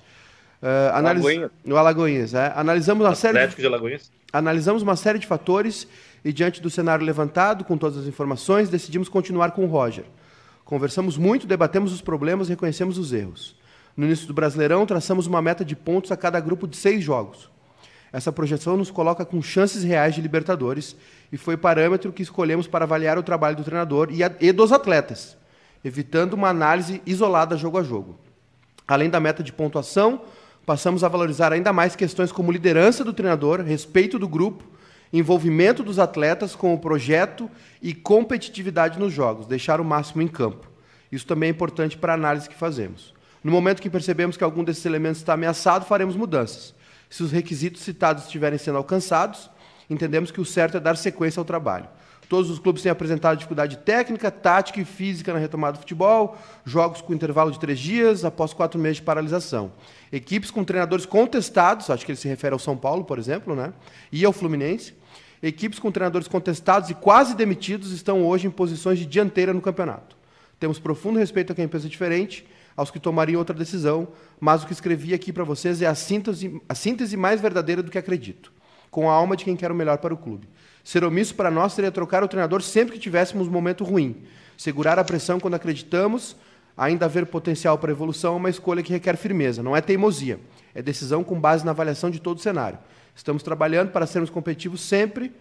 [SPEAKER 4] uh, analis... No Alagoinhas, é. Analisamos uma série
[SPEAKER 2] de Alagoinhas.
[SPEAKER 4] Analisamos uma série de fatores e, diante do cenário levantado, com todas as informações, decidimos continuar com o Roger. Conversamos muito, debatemos os problemas e reconhecemos os erros. No início do Brasileirão, traçamos uma meta de pontos a cada grupo de seis jogos. Essa projeção nos coloca com chances reais de Libertadores e foi parâmetro que escolhemos para avaliar o trabalho do treinador e, a, e dos atletas, evitando uma análise isolada jogo a jogo. Além da meta de pontuação, passamos a valorizar ainda mais questões como liderança do treinador, respeito do grupo, envolvimento dos atletas com o projeto e competitividade nos jogos, deixar o máximo em campo. Isso também é importante para a análise que fazemos. No momento que percebemos que algum desses elementos está ameaçado, faremos mudanças. Se os requisitos citados estiverem sendo alcançados, entendemos que o certo é dar sequência ao trabalho. Todos os clubes têm apresentado dificuldade técnica, tática e física na retomada do futebol, jogos com intervalo de três dias após quatro meses de paralisação. Equipes com treinadores contestados, acho que ele se refere ao São Paulo, por exemplo, né? e ao Fluminense. Equipes com treinadores contestados e quase demitidos estão hoje em posições de dianteira no campeonato. Temos profundo respeito a quem pensa diferente, aos que tomariam outra decisão, mas o que escrevi aqui para vocês é a síntese, a síntese mais verdadeira do que acredito, com a alma de quem quer o melhor para o clube. Ser omisso para nós seria trocar o treinador sempre que tivéssemos um momento ruim. Segurar a pressão quando acreditamos, ainda haver potencial para evolução, é uma escolha que requer firmeza, não é teimosia. É decisão com base na avaliação de todo o cenário. Estamos trabalhando para sermos competitivos sempre,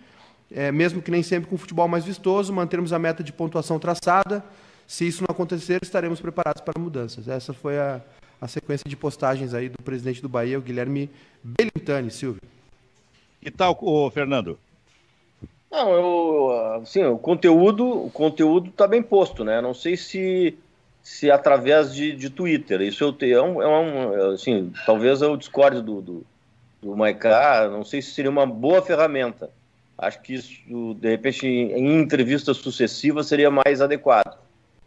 [SPEAKER 4] é, mesmo que nem sempre com o futebol mais vistoso, mantermos a meta de pontuação traçada. Se isso não acontecer, estaremos preparados para mudanças. Essa foi a, a sequência de postagens aí do presidente do Bahia, o Guilherme Belintani, Silvio.
[SPEAKER 1] Que tal, ô, Fernando?
[SPEAKER 3] Não, eu, assim, o conteúdo, o conteúdo está bem posto, né? Não sei se se através de, de Twitter. Isso eu tenho, é um, é um, assim, talvez eu discorde do, do, do Maiká, não sei se seria uma boa ferramenta. Acho que isso, de repente, em entrevistas sucessivas seria mais adequado.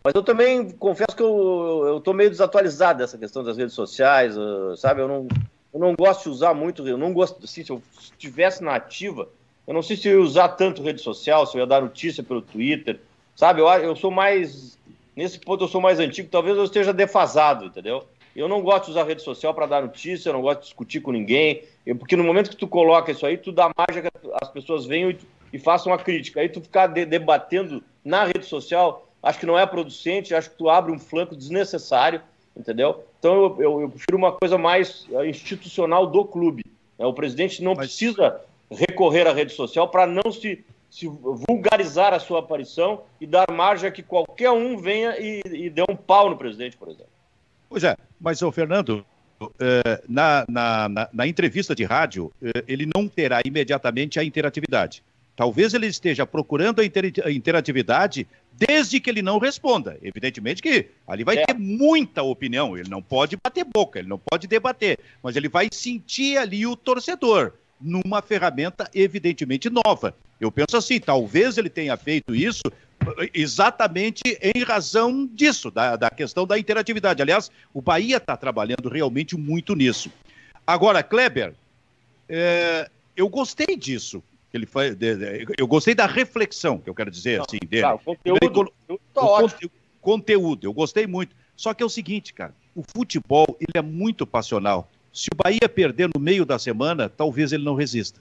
[SPEAKER 3] Mas eu também confesso que eu estou meio desatualizado dessa questão das redes sociais, sabe? Eu não, eu não gosto de usar muito, eu não gosto, assim, se eu estivesse na ativa, eu não sei se eu ia usar tanto rede social, se eu ia dar notícia pelo Twitter, sabe? Eu, eu sou mais, nesse ponto eu sou mais antigo, talvez eu esteja defasado, entendeu? Eu não gosto de usar rede social para dar notícia, eu não gosto de discutir com ninguém, porque no momento que tu coloca isso aí, tu dá margem que as pessoas venham e, e façam uma crítica. Aí tu ficar de, debatendo na rede social, acho que não é producente, acho que tu abre um flanco desnecessário, entendeu? Então eu, eu, eu prefiro uma coisa mais eh, institucional do clube. Né? O presidente não Mas... precisa recorrer à rede social para não se, se, vulgarizar a sua aparição e dar margem a que qualquer um venha e, e dê um pau no presidente, por exemplo.
[SPEAKER 1] Pois é, mas o Fernando, na, na, na, na, entrevista de rádio, eh, ele não terá imediatamente a interatividade. Talvez ele esteja procurando a interatividade desde que ele não responda. Evidentemente que ali vai é. ter muita opinião, ele não pode bater boca, ele não pode debater, mas ele vai sentir ali o torcedor numa ferramenta evidentemente nova. Eu penso assim, talvez ele tenha feito isso exatamente em razão disso, da, da questão da interatividade. Aliás, o Bahia está trabalhando realmente muito nisso. Agora, Kleber, é, eu gostei disso. Ele foi, eu gostei da reflexão, que eu quero dizer Não, assim, dele. Tá, o conteúdo, ele, tá o, conteúdo, eu gostei muito. Só que é o seguinte, cara, o futebol ele é muito passional. Se o Bahia perder no meio da semana, talvez ele não resista.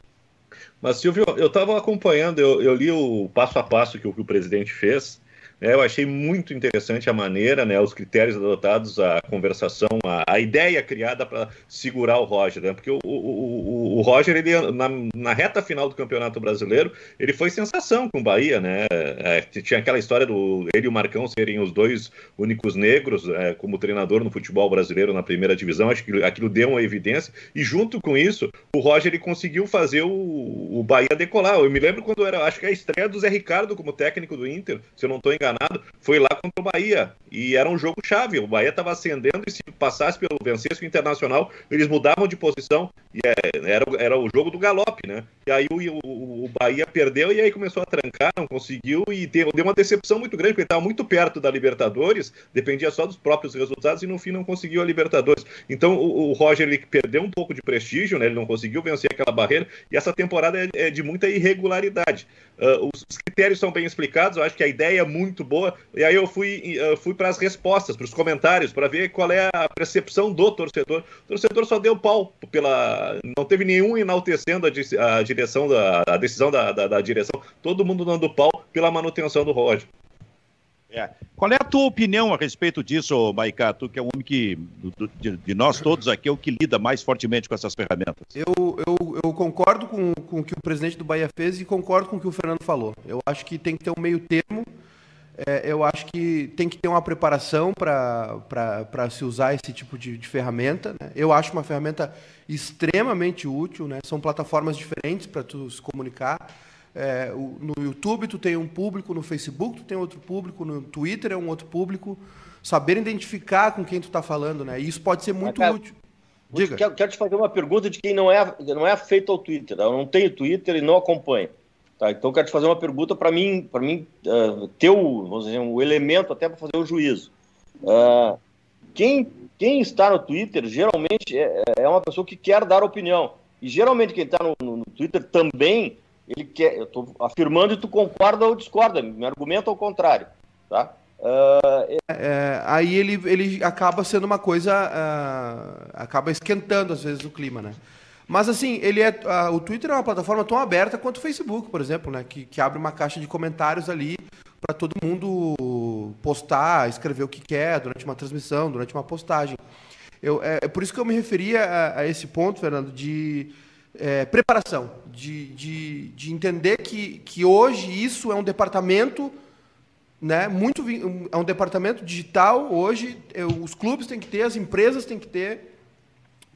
[SPEAKER 2] Mas, Silvio, eu estava acompanhando, eu, eu, li o passo a passo que o, que o presidente fez. Né, eu achei muito interessante a maneira, né, os critérios adotados, a conversação, a, a ideia criada para segurar o Roger, né, porque o, o, o, Roger, ele, na, na, reta final do Campeonato Brasileiro, ele foi sensação com o Bahia, né, é, tinha aquela história do ele e o Marcão serem os dois únicos negros é, como treinador no futebol brasileiro na primeira divisão, acho que aquilo deu uma evidência, e junto com isso, o Roger ele conseguiu fazer o, o Bahia decolar, eu me lembro quando era, acho que a estreia do Zé Ricardo como técnico do Inter, se eu não estou enganado, enganado, foi lá contra o Bahia. E era um jogo chave. O Bahia estava ascendendo e se passasse pelo vencesse o Internacional, eles mudavam de posição. E é, era, era o jogo do galope, né? E aí o, o, o, Bahia perdeu e aí começou a trancar, não conseguiu e deu, deu uma decepção muito grande, porque estava muito perto da Libertadores, dependia só dos próprios resultados e no fim não conseguiu a Libertadores. Então o, o Roger ele perdeu um pouco de prestígio, né? Ele não conseguiu vencer aquela barreira e essa temporada é, é de muita irregularidade. Uh, os critérios são bem explicados, eu acho que a ideia é muito boa. E aí eu fui, uh, fui para as respostas, para os comentários, para ver qual é a percepção do torcedor. O torcedor só deu pau pela. Não teve nenhum enaltecendo a, a direção direção da a decisão da, da, da, direção, todo mundo dando pau pela manutenção do Roger.
[SPEAKER 1] É. Qual é a tua opinião a respeito disso, Maiká? Tu que é um homem que, de, de, nós todos aqui, é o que lida mais fortemente com essas ferramentas.
[SPEAKER 4] Eu, eu, eu concordo com, com o que o presidente do Bahia fez e concordo com o que o Fernando falou. Eu acho que tem que ter um meio termo. É, eu acho que tem que ter uma preparação para se usar esse tipo de, de ferramenta. Né? Eu acho uma ferramenta extremamente útil. Né? São plataformas diferentes para tu se comunicar. É, o, no YouTube tu tem um público, no Facebook tu tem outro público, no Twitter é um outro público. Saber identificar com quem tu está falando, né? E isso pode ser muito útil.
[SPEAKER 3] Diga. Quero, quero, te fazer uma pergunta de quem não é, não é afeito ao Twitter. Eu não tenho Twitter e não acompanho. Tá? Então quero te fazer uma pergunta para mim, para mim uh, ter o, vamos dizer, um elemento até para fazer o juízo. Uh, quem, quem está no Twitter geralmente é, é, uma pessoa que quer dar opinião. E geralmente quem está no, no, no Twitter também ele quer, eu estou afirmando e tu concorda ou discorda, me argumenta ao contrário, tá?
[SPEAKER 4] Uh, é, aí ele, ele acaba sendo uma coisa, uh, acaba esquentando às vezes o clima, né? Mas assim, ele é, uh, o Twitter é uma plataforma tão aberta quanto o Facebook, por exemplo, né? Que, que abre uma caixa de comentários ali para todo mundo postar, escrever o que quer durante uma transmissão, durante uma postagem. Eu, é, é por isso que eu me referia a, a esse ponto, Fernando, de é, preparação, de, de, de entender que, que hoje isso é um departamento né, muito é um departamento digital hoje eu, os clubes têm que ter as empresas têm que ter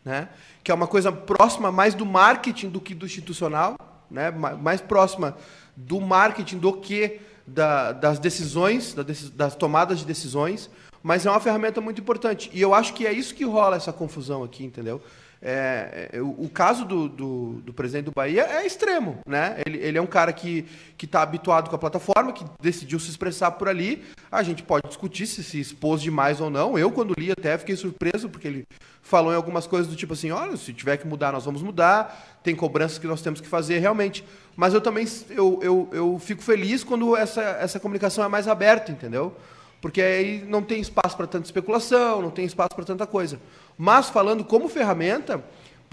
[SPEAKER 4] né, que é uma coisa próxima mais do marketing do que do institucional né, mais próxima do marketing do que da, das decisões das, das tomadas de decisões mas é uma ferramenta muito importante. E eu acho que é isso que rola essa confusão aqui entendeu é, é, o, o, caso do, do, do, presidente do Bahia é extremo, né? Ele, ele é um cara que está habituado com a plataforma, que decidiu se expressar por ali. A gente pode discutir se se expôs demais ou não. Eu, quando li, até fiquei surpreso, porque ele falou em algumas coisas do tipo assim: olha, se tiver que mudar, nós vamos mudar. Tem cobranças que nós temos que fazer realmente. Mas eu também eu, eu, eu fico feliz quando essa, essa comunicação é mais aberta, entendeu? Porque aí não tem espaço para tanta especulação, não tem espaço para tanta coisa. Mas falando como ferramenta,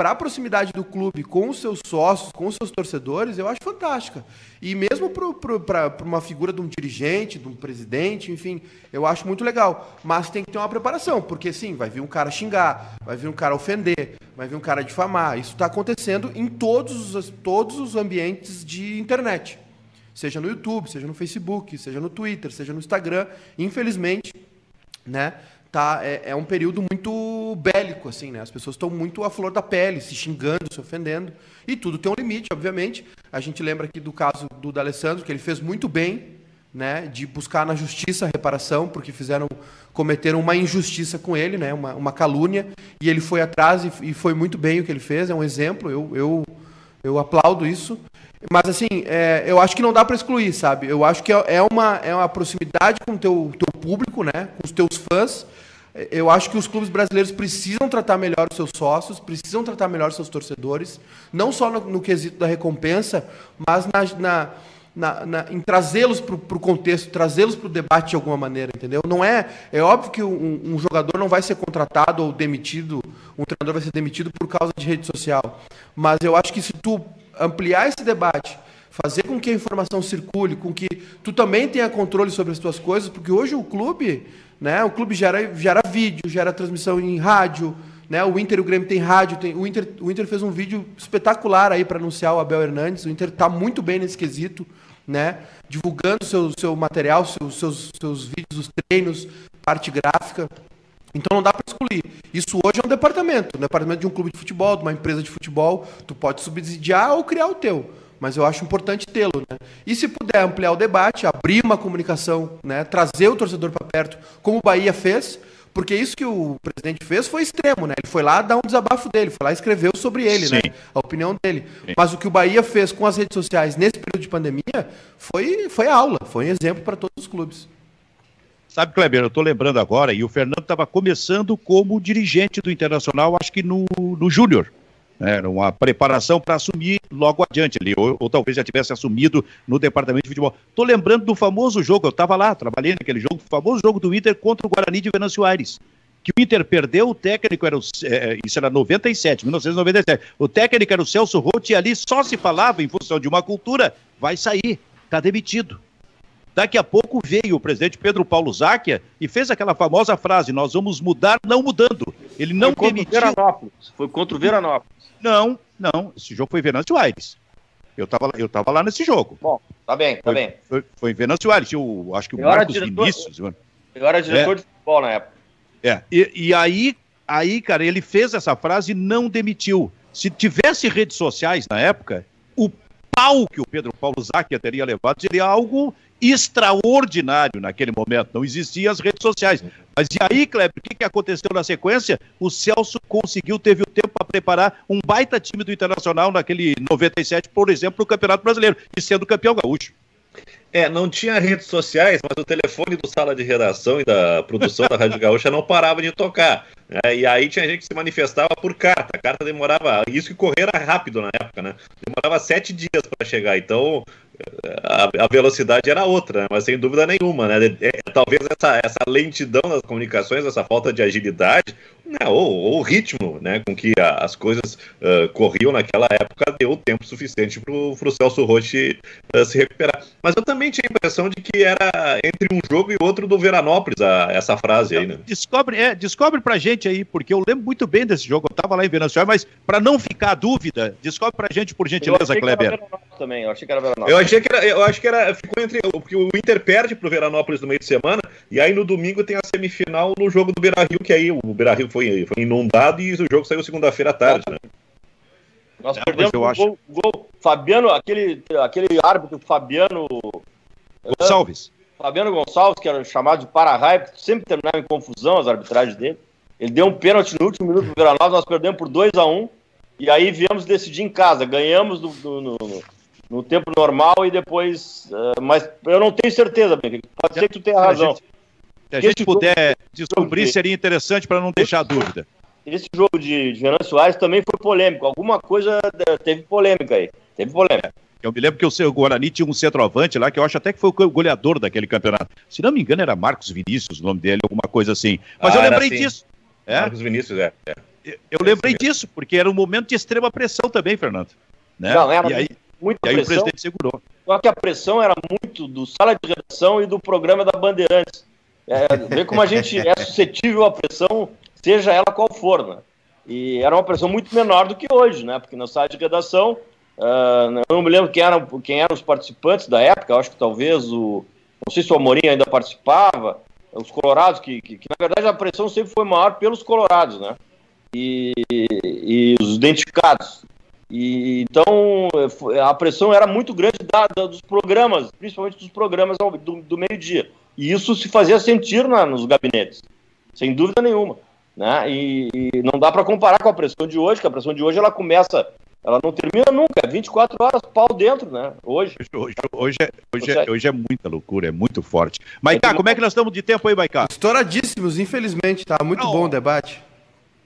[SPEAKER 4] para a proximidade do clube com os seus sócios, com os seus torcedores, eu acho fantástica. E mesmo para uma figura de um dirigente, de um presidente, enfim, eu acho muito legal. Mas tem que ter uma preparação, porque sim, vai vir um cara xingar, vai vir um cara ofender, vai vir um cara difamar. Isso está acontecendo em todos os, todos os ambientes de internet. Seja no YouTube, seja no Facebook, seja no Twitter, seja no Instagram. Infelizmente, né? Tá, é, é, um período muito bélico, assim, né? As pessoas estão muito à flor da pele, se xingando, se ofendendo. E tudo tem um limite, obviamente. A gente lembra aqui do caso do D'Alessandro, que ele fez muito bem, né? De buscar na justiça reparação, porque fizeram, cometeram uma injustiça com ele, né? Uma, uma calúnia. E ele foi atrás e, e foi muito bem o que ele fez. É um exemplo. Eu, eu, eu aplaudo isso. Mas assim, é, eu acho que não dá para excluir, sabe? Eu acho que é, é uma, é uma proximidade com o teu, teu público, né? com os teus fãs, eu acho que os clubes brasileiros precisam tratar melhor os seus sócios, precisam tratar melhor os seus torcedores, não só no, no quesito da recompensa, mas na, na, na, em trazê-los para o contexto, trazê-los para o debate de alguma maneira, entendeu? Não é, é óbvio que um, um, jogador não vai ser contratado ou demitido, um treinador vai ser demitido por causa de rede social, mas eu acho que se tu ampliar esse debate, fazer com que a informação circule, com que tu também tenha controle sobre as tuas coisas, porque hoje o clube né? O clube gera, gera vídeo, gera transmissão em rádio. Né? O Inter e o Grêmio tem rádio. Tem, o, Inter, o Inter fez um vídeo espetacular aí para anunciar o Abel Hernandes. O Inter está muito bem nesse quesito, né? divulgando seu, seu material, seus, seus, seus vídeos, os treinos, parte gráfica. Então não dá para excluir. Isso hoje é um departamento, um departamento de um clube de futebol, de uma empresa de futebol. Tu pode subsidiar ou criar o teu mas eu acho importante tê-lo. Né? E se puder ampliar o debate, abrir uma comunicação, né? trazer o torcedor para perto, como o Bahia fez, porque isso que o presidente fez foi extremo, né? Ele foi lá dar um desabafo dele, foi lá e escreveu sobre ele, né? A opinião dele. Sim. Mas o que o Bahia fez com as redes sociais nesse período de pandemia foi, foi aula, foi um exemplo para todos os clubes.
[SPEAKER 1] Sabe, Kleber, eu estou lembrando agora, e o Fernando estava começando como dirigente do Internacional, acho que no, no Júnior. Era uma preparação para assumir logo adiante ali, ou, ou, talvez já tivesse assumido no departamento de futebol. Estou lembrando do famoso jogo, eu estava lá, trabalhei naquele jogo, o famoso jogo do Inter contra o Guarani de Venâncio Aires. que o Inter perdeu, o técnico era o, é, isso era 97, 1997. O técnico era o Celso Roth e ali só se falava em função de uma cultura, vai sair, está demitido. Daqui a pouco veio o presidente Pedro Paulo Záquia e fez aquela famosa frase: nós vamos mudar não mudando. Ele não
[SPEAKER 3] foi
[SPEAKER 1] demitiu.
[SPEAKER 3] Contra o Veranópolis. Foi contra o Veranópolis.
[SPEAKER 1] Não, não. Esse jogo foi em Venâncio Aires. Eu estava eu tava lá nesse jogo.
[SPEAKER 3] Bom, tá bem, tá
[SPEAKER 1] foi,
[SPEAKER 3] bem.
[SPEAKER 1] Foi, foi em Venâncio Aires. Eu acho que o eu Marcos diretor, Vinícius.
[SPEAKER 3] Eu era diretor é, de futebol na época.
[SPEAKER 1] É, e, e aí, aí, cara, ele fez essa frase e não demitiu. Se tivesse redes sociais na época, o pau que o Pedro Paulo Záquia teria levado seria algo extraordinário naquele momento. Não existiam as redes sociais. Mas e aí, Kleber, o que, que aconteceu na sequência? O Celso conseguiu, teve o tempo para preparar um baita time do Internacional naquele 97, por exemplo, no Campeonato Brasileiro, e sendo campeão gaúcho.
[SPEAKER 2] É, não tinha redes sociais, mas o telefone do sala de redação e da produção da Rádio Gaúcha não parava de tocar. É, e aí tinha gente que se manifestava por carta. A carta demorava. Isso que correr era rápido na época, né? Demorava sete dias para chegar. Então a, a, velocidade era outra, né? mas sem dúvida nenhuma, né? É, é, talvez essa, essa lentidão das comunicações, essa falta de agilidade, né? ou, ou o ritmo né? com que a, as coisas uh, corriam naquela época deu tempo suficiente para o Celso Rotti uh, se recuperar. Mas eu também tinha a impressão de que era entre um jogo e outro do Veranópolis, a, essa frase aí, né?
[SPEAKER 1] Descobre, é, descobre pra gente aí, porque eu lembro muito bem desse jogo, eu estava lá em Venâncio, mas para não ficar dúvida, descobre pra gente, por gentileza, Kleber.
[SPEAKER 3] Também, eu achei que era Veranópolis.
[SPEAKER 2] Eu achei que era, eu acho que era, ficou entre, porque o Inter perde pro Veranópolis no meio de semana, e aí no domingo tem a semifinal no jogo do Beira-Rio, que aí o Beira-Rio foi, foi inundado e o jogo saiu segunda-feira à tarde, né?
[SPEAKER 3] Nós é, perdemos o acho... gol, gol, Fabiano, aquele, aquele árbitro Fabiano
[SPEAKER 1] Gonçalves.
[SPEAKER 3] Fabiano Gonçalves, que era chamado de para-raio, sempre terminava em confusão as arbitragens dele. Ele deu um pênalti no último minuto do Veranópolis, nós perdemos por 2 a 1 um, e aí viemos decidir em casa. Ganhamos no, no, no, no tempo normal e depois. Uh, mas eu não tenho certeza, Benfica. Pode ser que tu tenha razão.
[SPEAKER 1] Gente, se a gente puder descobrir, seria interessante para não deixar dúvida.
[SPEAKER 3] Esse jogo de, de Renan Soares também foi polêmico. Alguma coisa teve polêmica aí. Teve polêmica.
[SPEAKER 1] Eu me lembro que o seu Guarani tinha um centroavante lá, que eu acho até que foi o goleador daquele campeonato. Se não me engano, era Marcos Vinícius o nome dele, alguma coisa assim. Mas ah, eu lembrei assim. disso.
[SPEAKER 2] É? Marcos Vinícius, é.
[SPEAKER 1] é. Eu, eu lembrei disso, porque era um momento de extrema pressão também, Fernando. Né?
[SPEAKER 3] Não, era e aí, muita
[SPEAKER 1] e aí pressão. o presidente segurou.
[SPEAKER 3] Só que a pressão era muito do sala de redação e do programa da Bandeirantes. É, vê como a gente é suscetível à pressão, seja ela qual for, né? E era uma pressão muito menor do que hoje, né? Porque na sala de redação Uh, eu não me lembro quem eram, quem eram os participantes da época, acho que talvez o. Não sei se o Amorim ainda participava, os Colorados, que, que, que, na verdade a pressão sempre foi maior pelos Colorados, né? E, e os identificados. E, então a pressão era muito grande da, da, dos programas, principalmente dos programas do, do meio-dia. E isso se fazia sentir na, nos gabinetes, sem dúvida nenhuma. Né? E, e não dá para comparar com a pressão de hoje, que a pressão de hoje ela começa ela não termina nunca, é 24 horas pau dentro, né? Hoje.
[SPEAKER 1] Hoje, hoje, é, hoje, é, hoje é muita loucura, é muito forte. Maiká, como é que nós estamos de tempo aí, Maiká?
[SPEAKER 4] Estouradíssimos, infelizmente, tá muito não. bom o debate.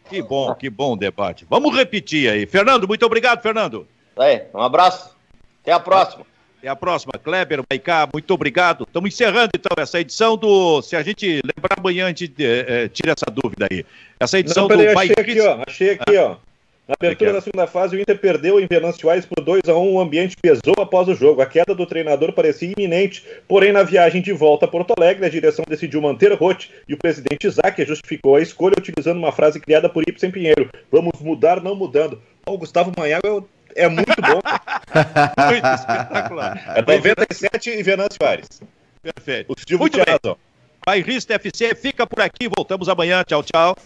[SPEAKER 1] Que bom, que bom o debate. Vamos repetir aí. Fernando, muito obrigado, Fernando.
[SPEAKER 3] Aí, um abraço. Até a próxima.
[SPEAKER 1] Até a próxima. Kleber, Maiká, muito obrigado. Estamos encerrando então essa edição do. Se a gente lembrar amanhã, a gente é, tira essa dúvida aí. Essa edição Não, peraí,
[SPEAKER 2] do achei aqui, ó. Achei aqui, ah. ó. Na abertura da segunda fase, o Inter perdeu em Venâncio Aires por 2 a 1 O ambiente pesou após o jogo. A queda do treinador parecia iminente, porém, na viagem de volta a Porto Alegre, a direção decidiu manter Rote e o presidente Isaac justificou a escolha utilizando uma frase criada por Ibsen Pinheiro: Vamos mudar, não mudando. O Gustavo Manhago é muito bom. muito espetacular. É 97 e Venâncio Aires.
[SPEAKER 1] Perfeito. O Silvio muito bem. razão. Bairrista FC fica por aqui. Voltamos amanhã. Tchau, tchau.